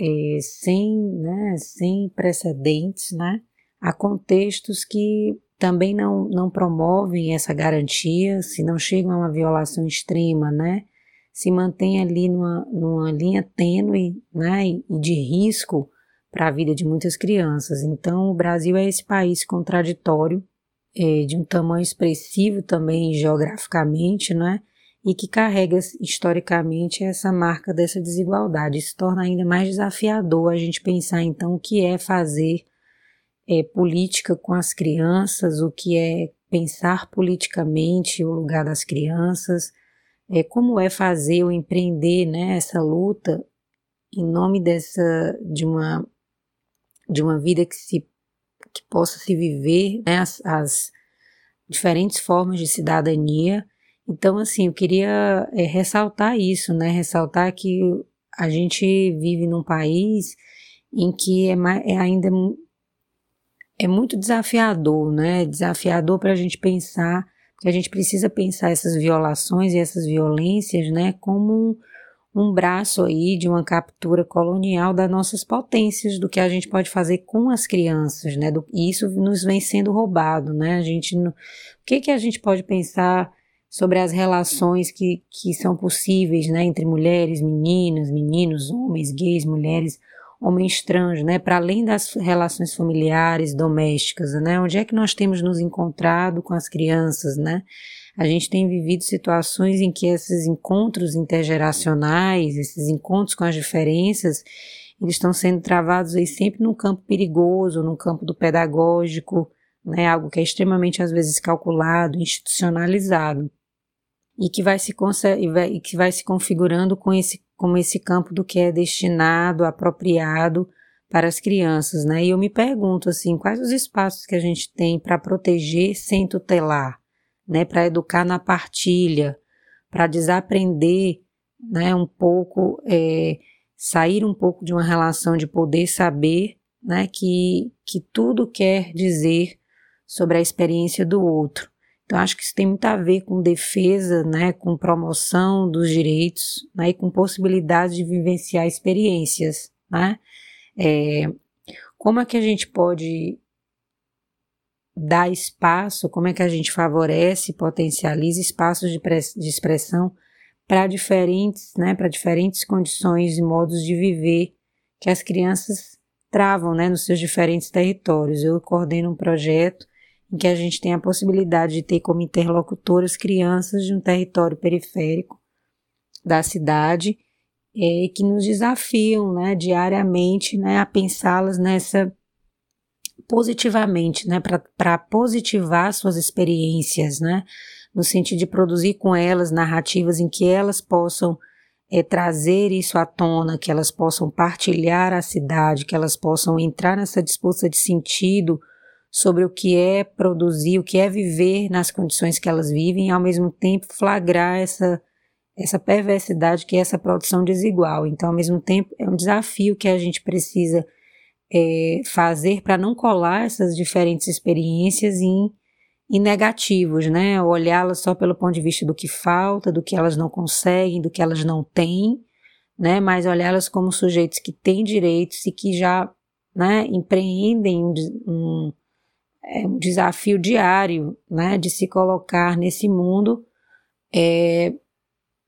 é, sem, né, sem precedentes, né, a contextos que também não, não promovem essa garantia, se não chegam a uma violação extrema, né, se mantém ali numa, numa linha tênue né, e de risco para a vida de muitas crianças. Então, o Brasil é esse país contraditório, é, de um tamanho expressivo também geograficamente, né, e que carrega historicamente essa marca dessa desigualdade. Isso torna ainda mais desafiador a gente pensar então o que é fazer é, política com as crianças, o que é pensar politicamente o lugar das crianças, é, como é fazer ou empreender né, essa luta em nome dessa de uma de uma vida que se que possa se viver né, as, as diferentes formas de cidadania. Então, assim, eu queria é, ressaltar isso, né? Ressaltar que a gente vive num país em que é, é ainda é muito desafiador, né? Desafiador para a gente pensar que a gente precisa pensar essas violações e essas violências, né, como um, um braço aí de uma captura colonial das nossas potências, do que a gente pode fazer com as crianças, né, do, e isso nos vem sendo roubado, né, a gente, o que que a gente pode pensar sobre as relações que, que são possíveis, né, entre mulheres, meninas, meninos, homens, gays, mulheres, homens trans, né, para além das relações familiares, domésticas, né, onde é que nós temos nos encontrado com as crianças, né? A gente tem vivido situações em que esses encontros intergeracionais, esses encontros com as diferenças, eles estão sendo travados aí sempre num campo perigoso, num campo do pedagógico, né, algo que é extremamente às vezes calculado, institucionalizado e que vai se e, vai, e que vai se configurando com esse como esse campo do que é destinado, apropriado para as crianças, né? E eu me pergunto assim, quais os espaços que a gente tem para proteger sem tutelar, né? Para educar na partilha, para desaprender, né? Um pouco, é, sair um pouco de uma relação de poder saber, né? Que que tudo quer dizer sobre a experiência do outro. Então, acho que isso tem muito a ver com defesa, né, com promoção dos direitos, né, e com possibilidade de vivenciar experiências, né. É, como é que a gente pode dar espaço, como é que a gente favorece, potencializa espaços de, de expressão para diferentes, né, para diferentes condições e modos de viver que as crianças travam, né, nos seus diferentes territórios. Eu coordeno um projeto em que a gente tem a possibilidade de ter como interlocutoras crianças de um território periférico da cidade é, que nos desafiam né, diariamente né, a pensá-las nessa positivamente, né, para positivar suas experiências, né, no sentido de produzir com elas narrativas em que elas possam é, trazer isso à tona, que elas possam partilhar a cidade, que elas possam entrar nessa disputa de sentido sobre o que é produzir, o que é viver nas condições que elas vivem, e ao mesmo tempo flagrar essa, essa perversidade que é essa produção desigual. Então, ao mesmo tempo, é um desafio que a gente precisa é, fazer para não colar essas diferentes experiências em, em negativos, né? Olhá-las só pelo ponto de vista do que falta, do que elas não conseguem, do que elas não têm, né? Mas olhá-las como sujeitos que têm direitos e que já né, empreendem um, um é um desafio diário, né, de se colocar nesse mundo, é,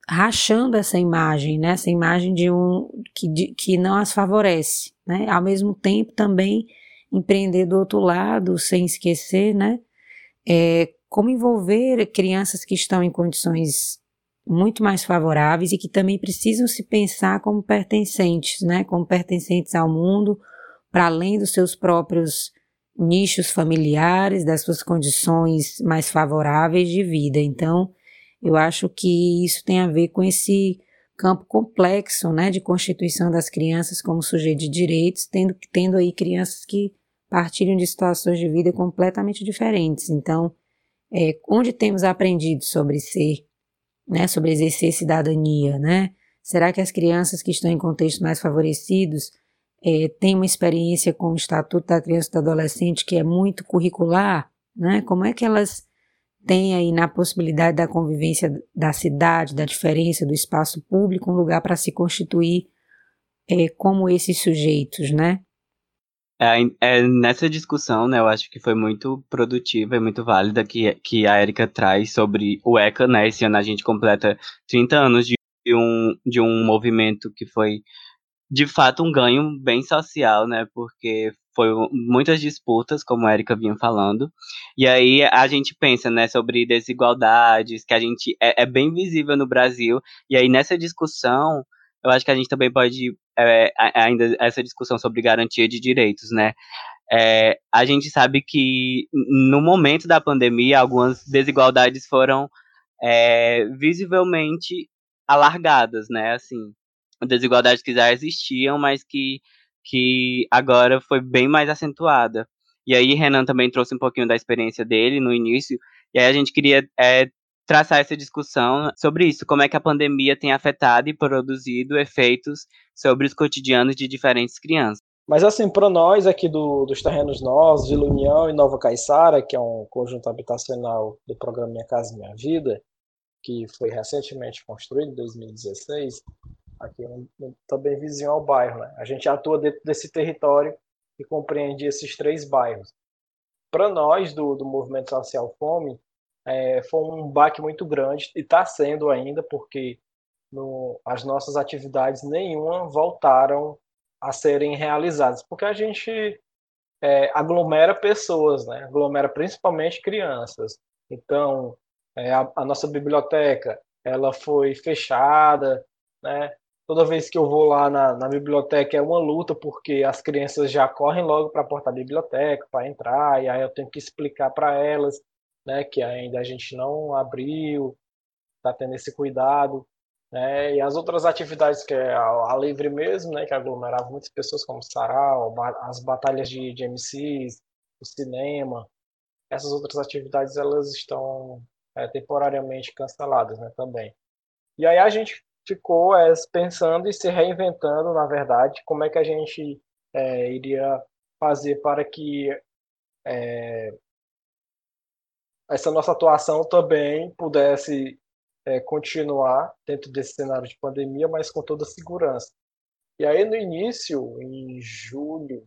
rachando essa imagem, né, essa imagem de um que, de, que não as favorece, né, ao mesmo tempo também empreender do outro lado, sem esquecer, né, é, como envolver crianças que estão em condições muito mais favoráveis e que também precisam se pensar como pertencentes, né, como pertencentes ao mundo, para além dos seus próprios nichos familiares, das suas condições mais favoráveis de vida. Então, eu acho que isso tem a ver com esse campo complexo, né, de constituição das crianças como sujeito de direitos, tendo, tendo aí crianças que partilham de situações de vida completamente diferentes. Então, é, onde temos aprendido sobre ser, né, sobre exercer cidadania, né? Será que as crianças que estão em contextos mais favorecidos é, têm uma experiência com o Estatuto da Criança e do Adolescente que é muito curricular, né? Como é que elas tem aí na possibilidade da convivência da cidade, da diferença do espaço público, um lugar para se constituir é, como esses sujeitos, né? É, é, nessa discussão, né, eu acho que foi muito produtiva e muito válida que, que a Erika traz sobre o ECA, né, esse ano a gente completa 30 anos de um, de um movimento que foi, de fato, um ganho bem social, né, porque foi muitas disputas, como a Erika vinha falando. E aí a gente pensa, né, sobre desigualdades, que a gente é, é bem visível no Brasil. E aí nessa discussão, eu acho que a gente também pode é, ainda essa discussão sobre garantia de direitos, né? É, a gente sabe que no momento da pandemia algumas desigualdades foram é, visivelmente alargadas, né? Assim, desigualdades que já existiam, mas que que agora foi bem mais acentuada. E aí Renan também trouxe um pouquinho da experiência dele no início, e aí a gente queria é, traçar essa discussão sobre isso, como é que a pandemia tem afetado e produzido efeitos sobre os cotidianos de diferentes crianças. Mas assim, para nós aqui do, dos terrenos novos, Vila União e Nova Caiçara, que é um conjunto habitacional do programa Minha Casa Minha Vida, que foi recentemente construído em 2016, aqui também vizinho ao bairro. Né? A gente atua dentro desse território e compreende esses três bairros. Para nós, do, do Movimento Social Fome, é, foi um baque muito grande, e está sendo ainda, porque no, as nossas atividades nenhuma voltaram a serem realizadas, porque a gente é, aglomera pessoas, né? aglomera principalmente crianças. Então, é, a, a, nossa biblioteca ela foi fechada, né? Toda vez que eu vou lá na, na biblioteca é uma luta, porque as crianças já correm logo para a porta da biblioteca para entrar, e aí eu tenho que explicar para elas né, que ainda a gente não abriu, está tendo esse cuidado. Né, e as outras atividades que é a, a livre mesmo, né, que aglomerava muitas pessoas, como sarau, as batalhas de, de MCs, o cinema, essas outras atividades elas estão é, temporariamente canceladas né, também. E aí a gente ficou é, pensando e se reinventando, na verdade, como é que a gente é, iria fazer para que é, essa nossa atuação também pudesse é, continuar dentro desse cenário de pandemia, mas com toda segurança. E aí, no início, em julho,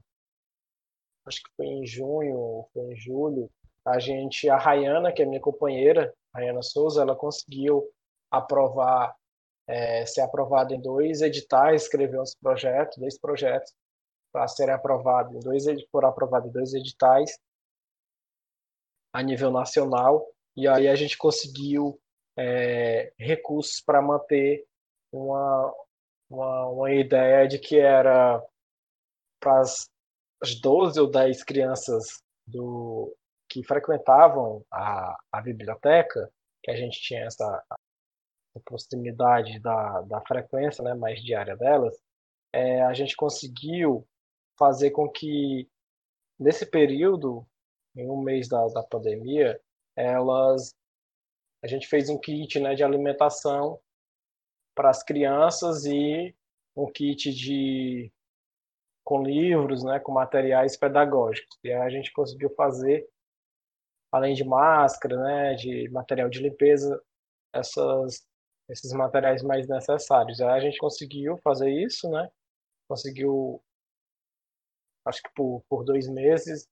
acho que foi em junho, foi em julho, a gente, a Rayana, que é minha companheira, Rayana Souza, ela conseguiu aprovar é, ser aprovado em dois editais, escrever uns projetos, dois projetos para serem aprovados, dois foram aprovados em dois editais a nível nacional e aí a gente conseguiu é, recursos para manter uma, uma, uma, ideia de que era para as 12 ou 10 crianças do, que frequentavam a, a biblioteca, que a gente tinha essa a proximidade da, da frequência né, mais diária delas, é, a gente conseguiu fazer com que, nesse período, em um mês da, da pandemia, elas a gente fez um kit né, de alimentação para as crianças e um kit de com livros, né, com materiais pedagógicos. E a gente conseguiu fazer, além de máscara, né, de material de limpeza, essas esses materiais mais necessários. Aí a gente conseguiu fazer isso, né? Conseguiu, acho que por, por dois meses,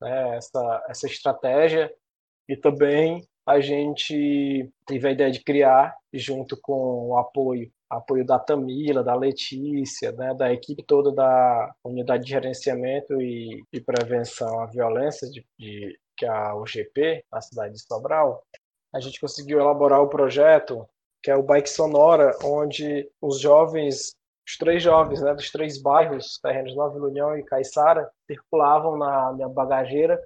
né, essa, essa estratégia. E também a gente teve a ideia de criar, junto com o apoio apoio da Tamila, da Letícia, né, da equipe toda da Unidade de Gerenciamento e, e Prevenção à Violência, de, de, que é a UGP, na cidade de Sobral, a gente conseguiu elaborar o projeto que é o Bike Sonora, onde os jovens, os três jovens, né, dos três bairros, Terrenos Nova União e Caiçara, circulavam na minha bagageira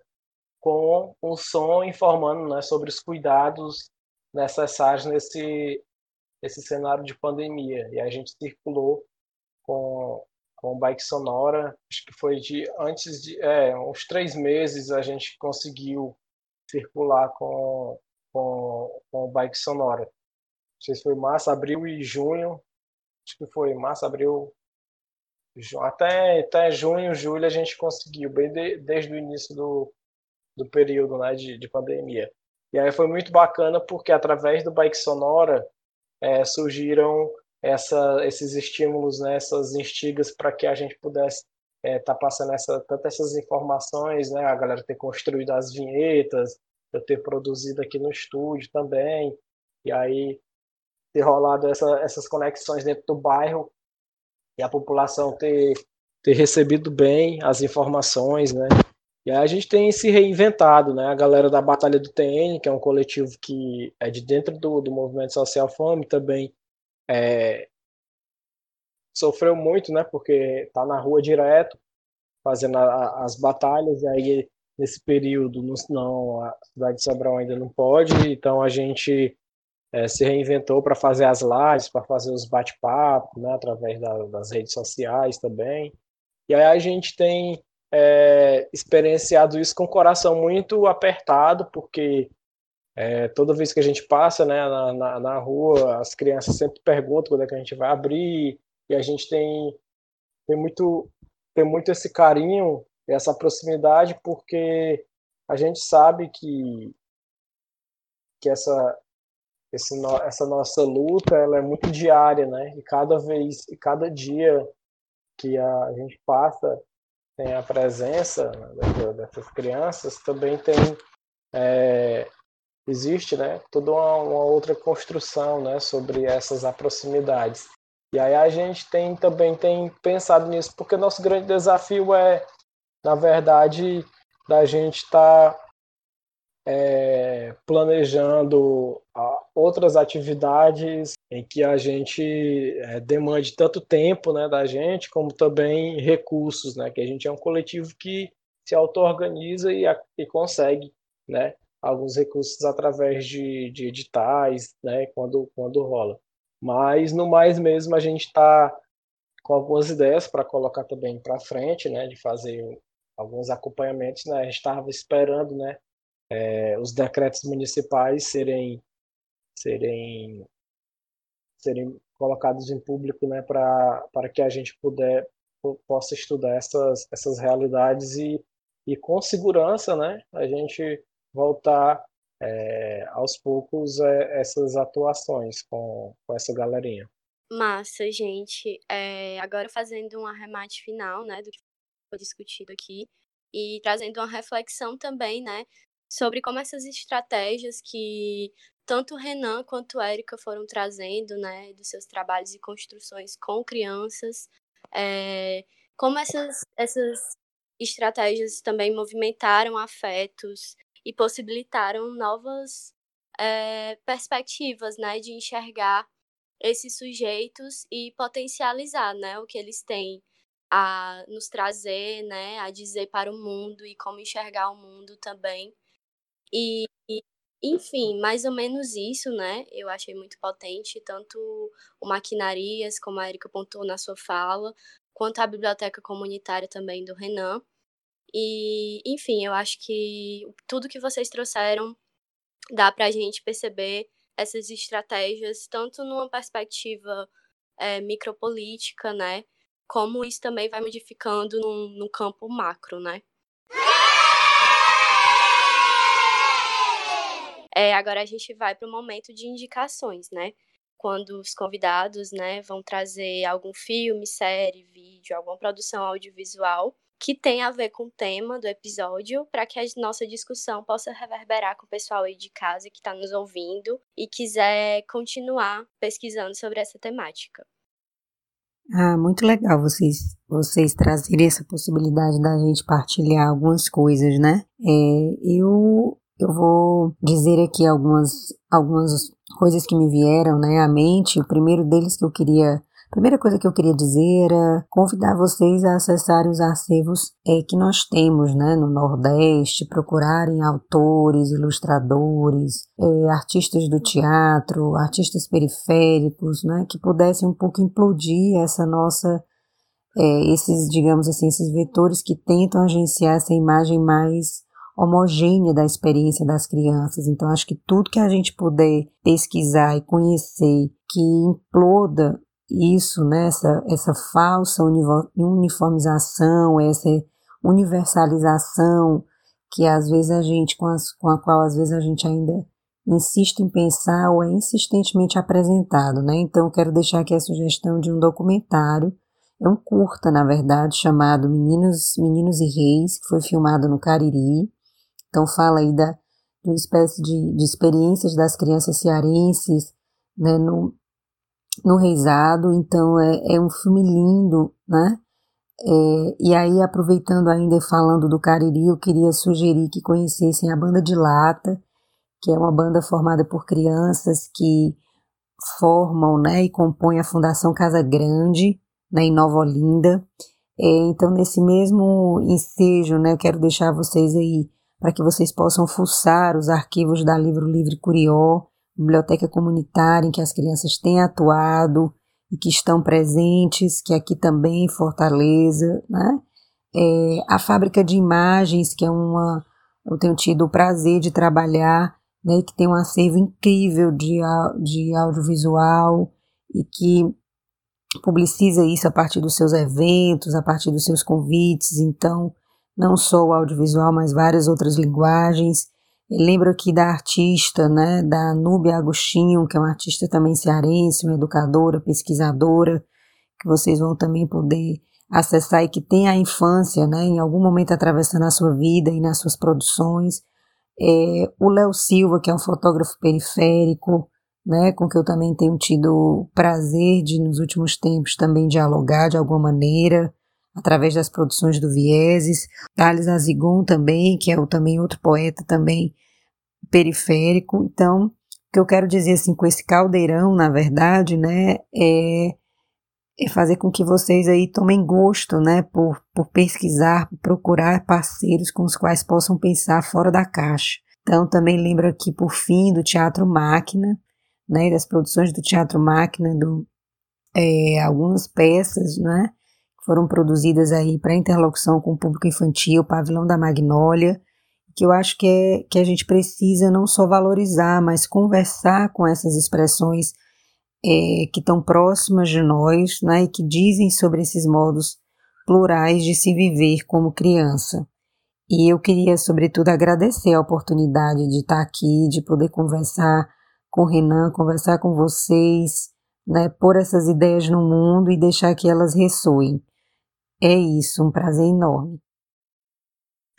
com um som informando né, sobre os cuidados necessários nesse, nesse cenário de pandemia. E a gente circulou com, com bike sonora, acho que foi de antes de é, uns três meses a gente conseguiu circular com, com, com bike sonora. Não sei se foi março, abril e junho. Acho que foi março, abril, até, até junho, julho a gente conseguiu, bem de, desde o início do, do período né, de, de pandemia. E aí foi muito bacana porque através do Bike Sonora é, surgiram essa, esses estímulos, né, essas instigas para que a gente pudesse estar é, tá passando essa, tanto essas informações, né, a galera ter construído as vinhetas, eu ter produzido aqui no estúdio também, e aí ter rolado essa, essas conexões dentro do bairro e a população ter, ter recebido bem as informações, né, e aí a gente tem se reinventado, né? A galera da Batalha do TN, que é um coletivo que é de dentro do, do movimento social fome, também é, sofreu muito, né? Porque tá na rua direto, fazendo a, as batalhas, e aí nesse período não, a cidade de Sobral ainda não pode, então a gente é, se reinventou para fazer as lives, para fazer os bate-papos, né? Através da, das redes sociais também. E aí a gente tem é, experienciado isso com o coração muito apertado, porque é, toda vez que a gente passa né, na, na, na, rua, as crianças sempre perguntam quando é que a gente vai abrir, e a gente tem, tem, muito, tem muito esse carinho, essa proximidade, porque a gente sabe que, que essa, esse, essa nossa luta ela é muito diária, né? E cada vez, e cada dia que a gente passa, tem a presença dessas crianças, também tem é, existe, né, toda uma, uma, outra construção, né, sobre essas proximidades. E aí a gente tem também tem pensado nisso, porque nosso grande desafio é, na verdade, da gente estar tá é, planejando outras atividades em que a gente é, demande tanto tempo né, da gente, como também recursos, né, que a gente é um coletivo que se auto-organiza e, e, consegue né, alguns recursos através de, de editais, né, quando, quando rola. Mas, no mais mesmo, a gente está com algumas ideias para colocar também para frente, né, de fazer alguns acompanhamentos. Né, a gente estava esperando né, é, os decretos municipais serem serem serem colocados em público, né, para para que a gente puder possa estudar essas essas realidades e e com segurança, né, a gente voltar é, aos poucos é, essas atuações com, com essa galerinha. Massa, gente. É, agora fazendo um arremate final, né, do que foi discutido aqui e trazendo uma reflexão também, né, sobre como essas estratégias que tanto Renan quanto a Erika foram trazendo, né, dos seus trabalhos e construções com crianças, é, como essas, essas estratégias também movimentaram afetos e possibilitaram novas é, perspectivas, né, de enxergar esses sujeitos e potencializar, né, o que eles têm a nos trazer, né, a dizer para o mundo e como enxergar o mundo também e, enfim, mais ou menos isso, né? Eu achei muito potente, tanto o Maquinarias, como a Erika apontou na sua fala, quanto a biblioteca comunitária também do Renan. E, enfim, eu acho que tudo que vocês trouxeram dá para a gente perceber essas estratégias, tanto numa perspectiva é, micropolítica, né? Como isso também vai modificando no, no campo macro, né? É, agora a gente vai para o momento de indicações, né? Quando os convidados, né, vão trazer algum filme, série, vídeo, alguma produção audiovisual que tem a ver com o tema do episódio, para que a nossa discussão possa reverberar com o pessoal aí de casa que está nos ouvindo e quiser continuar pesquisando sobre essa temática. Ah, muito legal vocês, vocês trazerem essa possibilidade da gente partilhar algumas coisas, né? É, eu eu vou dizer aqui algumas, algumas coisas que me vieram né, à mente. O primeiro deles que eu queria a primeira coisa que eu queria dizer era convidar vocês a acessarem os arquivos é, que nós temos né, no Nordeste, procurarem autores, ilustradores, é, artistas do teatro, artistas periféricos, né, que pudessem um pouco implodir essa nossa, é, esses, digamos assim, esses vetores que tentam agenciar essa imagem mais homogênea da experiência das crianças. Então, acho que tudo que a gente puder pesquisar e conhecer que imploda isso, né, essa, essa falsa uniformização, essa universalização que às vezes a gente, com, as, com a qual às vezes a gente ainda insiste em pensar ou é insistentemente apresentado, né? Então quero deixar aqui a sugestão de um documentário, é um curta, na verdade, chamado Meninos, Meninos e Reis, que foi filmado no Cariri. Então fala aí da, de uma espécie de, de experiências das crianças cearenses, né, no, no Reisado, então é, é um filme lindo, né? É, e aí, aproveitando ainda e falando do Cariri, eu queria sugerir que conhecessem a Banda de Lata, que é uma banda formada por crianças que formam né, e compõem a Fundação Casa Grande, né, em Nova Olinda. É, então, nesse mesmo ensejo, né, eu quero deixar vocês aí para que vocês possam fuçar os arquivos da Livro Livre Curió, biblioteca comunitária em que as crianças têm atuado e que estão presentes, que aqui também em Fortaleza, né? É, a fábrica de imagens, que é uma, eu tenho tido o prazer de trabalhar, né, e que tem um acervo incrível de, de audiovisual e que publiciza isso a partir dos seus eventos, a partir dos seus convites, então, não só o audiovisual, mas várias outras linguagens. Lembro aqui da artista, né, da Núbia Agostinho, que é uma artista também cearense, uma educadora, pesquisadora, que vocês vão também poder acessar e que tem a infância, né, em algum momento atravessando a sua vida e nas suas produções. É, o Léo Silva, que é um fotógrafo periférico, né, com que eu também tenho tido prazer de, nos últimos tempos, também dialogar de alguma maneira através das produções do Vieses, Thales Azigon também, que é o, também outro poeta também periférico. Então, o que eu quero dizer assim com esse caldeirão, na verdade, né, é, é fazer com que vocês aí tomem gosto, né, por, por pesquisar, por procurar parceiros com os quais possam pensar fora da caixa. Então, também lembro aqui, por fim, do Teatro Máquina, né, das produções do Teatro Máquina, do, é, algumas peças, né, foram produzidas aí para interlocução com o público infantil, Pavilhão da Magnólia, que eu acho que, é, que a gente precisa não só valorizar, mas conversar com essas expressões é, que estão próximas de nós né, e que dizem sobre esses modos plurais de se viver como criança. E eu queria, sobretudo, agradecer a oportunidade de estar aqui, de poder conversar com o Renan, conversar com vocês, né, pôr essas ideias no mundo e deixar que elas ressoem. É isso, um prazer enorme.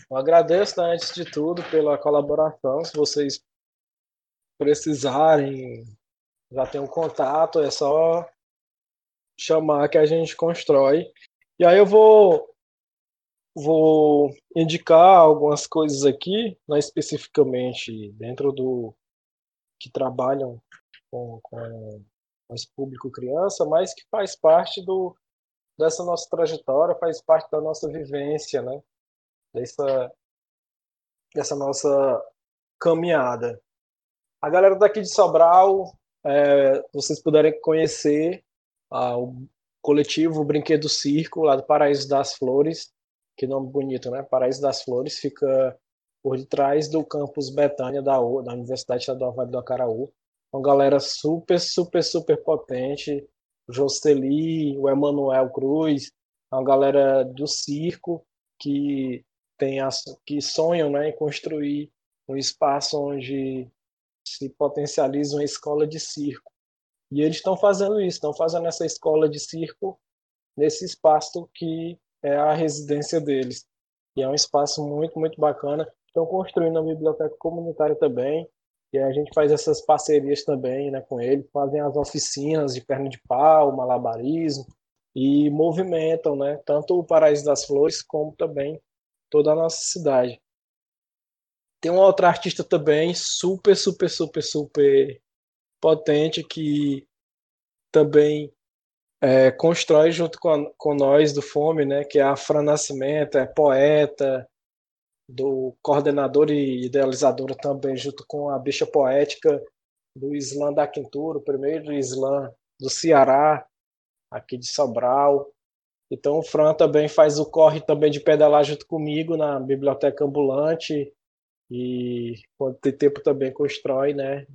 Eu agradeço, né, antes de tudo, pela colaboração. Se vocês precisarem, já tem um contato, é só chamar que a gente constrói. E aí eu vou vou indicar algumas coisas aqui, não especificamente dentro do que trabalham com, com esse público criança, mas que faz parte do dessa nossa trajetória, faz parte da nossa vivência, né? Dessa, dessa nossa caminhada. A galera daqui de Sobral, é, vocês puderem conhecer ah, o coletivo Brinquedo Circo, lá do Paraíso das Flores, que nome bonito, né? Paraíso das Flores fica por detrás do campus Betânia da, U, da Universidade Estadual Vale do Acaraú. Uma galera super, super, super potente, Josteli, o Emanuel Cruz, a galera do circo que tem as, que sonham né, em construir um espaço onde se potencializa uma escola de circo. E eles estão fazendo isso, estão fazendo essa escola de circo nesse espaço que é a residência deles. E é um espaço muito, muito bacana. Estão construindo a biblioteca comunitária também. E a gente faz essas parcerias também né, com ele, fazem as oficinas de perna de pau, malabarismo, e movimentam né, tanto o Paraíso das Flores como também toda a nossa cidade. Tem uma outra artista também, super, super, super, super potente que também é, constrói junto com, a, com nós do Fome, né, que é a Fran Nascimento, é poeta, do coordenador e idealizadora também, junto com a bicha poética do Islã da Quintura, o primeiro Islã do Ceará, aqui de Sobral. Então o Fran também faz o corre também de pedalar junto comigo na biblioteca ambulante e quando tem tempo também constrói, né,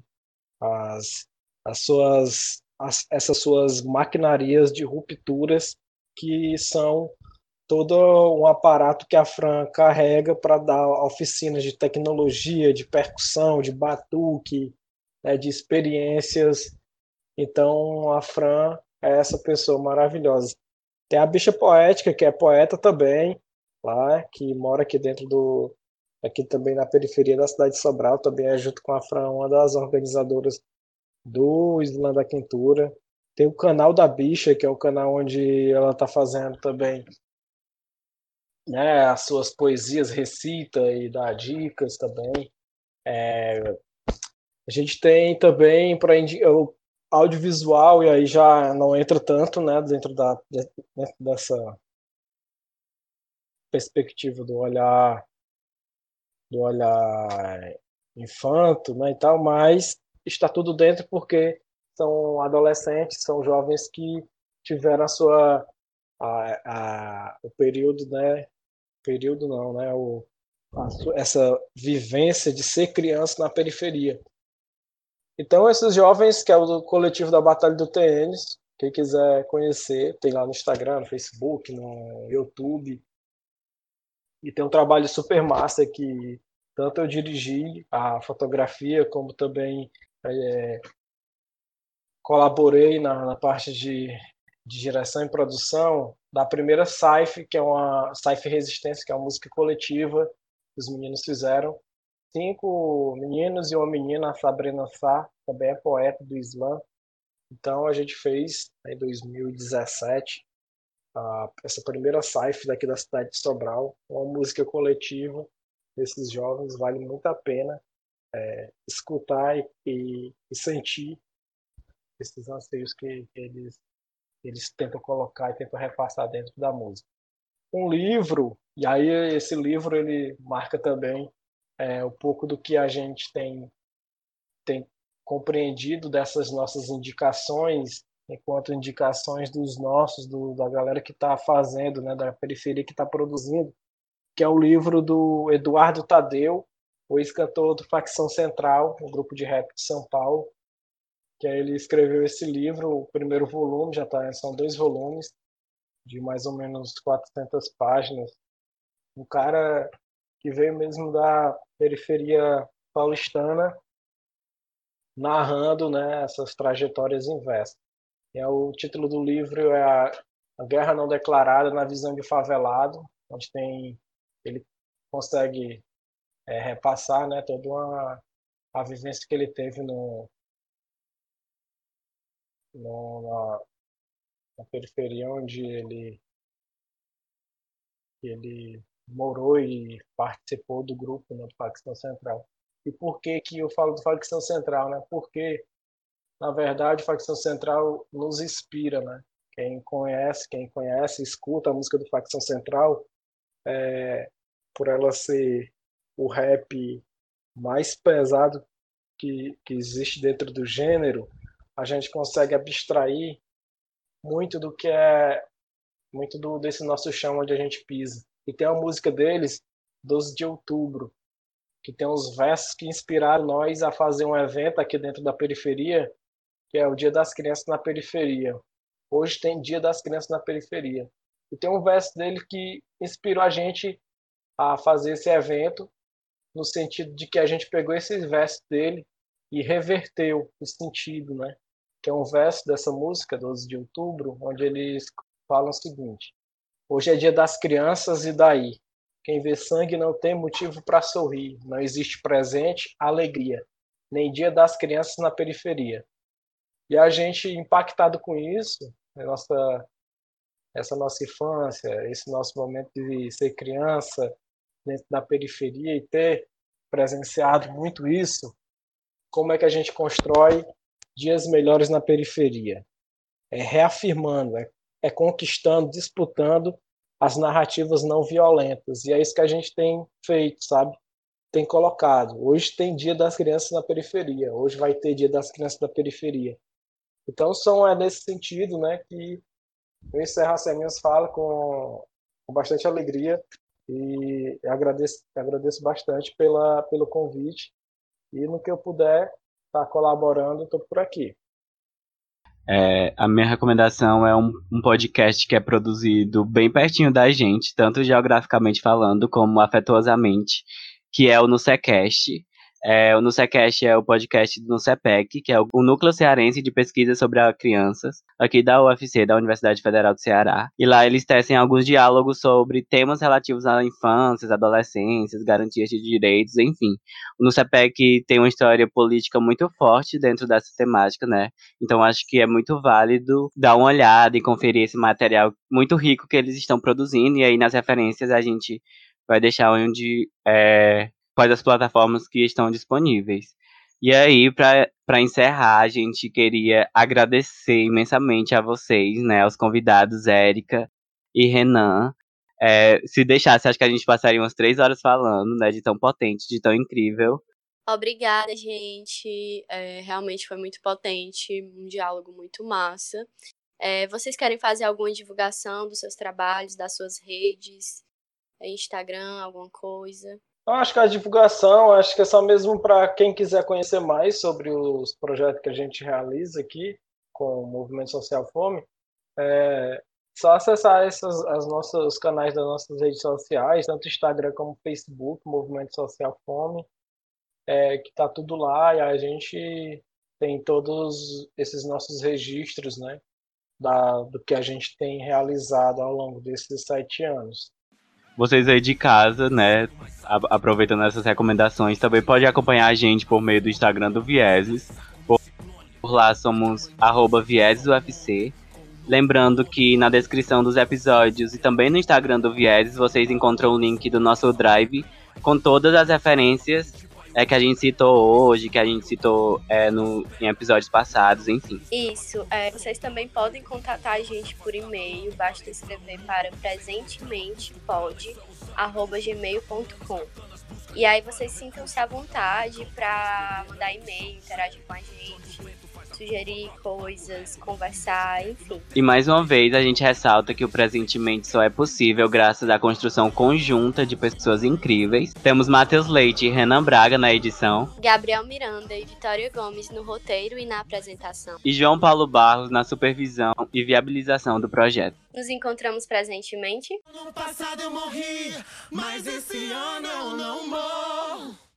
as, as suas as, essas suas maquinarias de rupturas que são todo um aparato que a Fran carrega para dar oficinas de tecnologia, de percussão, de batuque, né, de experiências. Então a Fran é essa pessoa maravilhosa. Tem a bicha poética, que é poeta também, lá, que mora aqui dentro do. aqui também na periferia da cidade de Sobral, também é junto com a Fran, uma das organizadoras do Islã da Quintura. Tem o canal da Bicha, que é o canal onde ela está fazendo também né, as suas poesias, recita e dá dicas também. É, a gente tem também para o audiovisual, e aí já não entra tanto né, dentro, da, dentro dessa perspectiva do olhar do olhar infanto né, e tal, mas está tudo dentro porque são adolescentes, são jovens que tiveram a sua a, a, o período, né? Período não, né? O, a, essa vivência de ser criança na periferia. Então esses jovens, que é o coletivo da Batalha do Tênis, quem quiser conhecer, tem lá no Instagram, no Facebook, no YouTube. E tem um trabalho super massa que tanto eu dirigi a fotografia, como também é, colaborei na, na parte de, de, direção e produção da primeira Saif, que é uma Saif Resistência, que é uma música coletiva que os meninos fizeram. Cinco meninos e uma menina, a Sabrina Sá, também é poeta do Islã. Então a gente fez em 2017 a, essa primeira Saif daqui da cidade de Sobral, uma música coletiva desses jovens, vale muito a pena é, escutar e, e, e, sentir esses anseios que, que, eles, eles tentam colocar e tentam repassar dentro da música. Um livro, e aí esse livro ele marca também é, um pouco do que a gente tem, tem compreendido dessas nossas indicações, enquanto indicações dos nossos, do, da galera que está fazendo, né, da periferia que está produzindo, que é o livro do Eduardo Tadeu, o ex-cantor do Facção Central, um grupo de rap de São Paulo, que aí ele escreveu esse livro, o primeiro volume, já tá, são dois volumes, de mais ou menos 400 páginas. Um cara que veio mesmo da periferia paulistana, narrando né, essas trajetórias inversas. E é, o título do livro é a, a Guerra Não Declarada na Visão de Favelado, onde tem ele consegue é, repassar né, toda uma, a vivência que ele teve no, na, periferia onde ele, ele morou e participou do grupo né, do Facção Central. E por que, que eu falo do Facção Central? Né? Porque, na verdade, o Central nos inspira. Né? Quem conhece, quem conhece, escuta a música do Facção Central, é, por ela ser o rap mais pesado que, que existe dentro do gênero, a gente consegue abstrair muito do que é muito do desse nosso chão onde a gente pisa. E tem a música deles, 12 de outubro, que tem uns versos que inspiraram nós a fazer um evento aqui dentro da periferia, que é o Dia das Crianças na Periferia. Hoje tem Dia das Crianças na Periferia. E tem um verso dele que inspirou a gente a fazer esse evento, no sentido de que a gente pegou esses versos dele e reverteu o sentido, né? Que é um verso dessa música, 12 de outubro, onde eles falam o seguinte: Hoje é dia das crianças e daí? Quem vê sangue não tem motivo para sorrir, não existe presente, alegria, nem dia das crianças na periferia. E a gente, impactado com isso, nossa, essa nossa infância, esse nosso momento de ser criança, dentro da periferia e ter presenciado muito isso, como é que a gente constrói dias melhores na periferia. É reafirmando, é, é conquistando, disputando as narrativas não violentas. E é isso que a gente tem feito, sabe? Tem colocado. Hoje tem Dia das Crianças na Periferia. Hoje vai ter Dia das Crianças na Periferia. Então, são, é nesse sentido né, que eu encerro as minhas falas com, com bastante alegria e agradeço, agradeço bastante pela, pelo convite e no que eu puder estar tá colaborando, estou por aqui. É, a minha recomendação é um, um, podcast que é produzido bem pertinho da gente, tanto geograficamente falando como afetuosamente, que é o Nucecast. É, o Nucecast é o podcast do Nucepec, que é o, Núcleo Cearense de Pesquisa sobre as Crianças, aqui da UFC, da Universidade Federal do Ceará. E lá eles tecem alguns diálogos sobre temas relativos à infância, adolescências, garantias de direitos, enfim. O Nucepec tem uma história política muito forte dentro dessa temática, né? Então acho que é muito válido dar uma olhada e conferir esse material muito rico que eles estão produzindo. E aí nas referências a gente vai deixar onde é, quais as plataformas que estão disponíveis. E aí, para encerrar, a gente queria agradecer imensamente a vocês, né, aos convidados Érica e Renan. É, se deixasse, acho que a gente passaria umas três horas falando, né, de tão potente, de tão incrível. Obrigada, gente. É, realmente foi muito potente, um diálogo muito massa. É, vocês querem fazer alguma divulgação dos seus trabalhos, das suas redes, Instagram, alguma coisa? Eu acho que a divulgação, acho que é só mesmo para quem quiser conhecer mais sobre os projetos que a gente realiza aqui com o Movimento Social Fome, é só acessar essas, as nossas, os canais das nossas redes sociais, tanto Instagram como Facebook, Movimento Social Fome, é, que está tudo lá e a gente tem todos esses nossos registros, né, da, do que a gente tem realizado ao longo desses sete anos vocês aí de casa, né, aproveitando essas recomendações, também pode acompanhar a gente por meio do Instagram do Vieses. Por, lá somos viesesufc. Lembrando que na descrição dos episódios e também no Instagram do Vieses vocês encontram o link do nosso Drive com todas as referências é, que a gente citou hoje, que a gente citou é, no, em episódios passados, enfim. Isso. É, vocês também podem contatar a gente por e-mail, basta escrever para presentementepod.gmail.com. E aí vocês sintam-se à vontade para mandar e-mail, interagir com a gente sugerir coisas, conversar, enfim. E mais uma vez a gente ressalta que o presentemente só é possível graças à construção conjunta de pessoas incríveis. Temos Matheus Leite e Renan Braga na edição, Gabriel Miranda e Vitória Gomes no roteiro e na apresentação, e João Paulo Barros na supervisão e viabilização do projeto. Nos encontramos presentemente. No passado eu morri, mas esse ano eu não morro.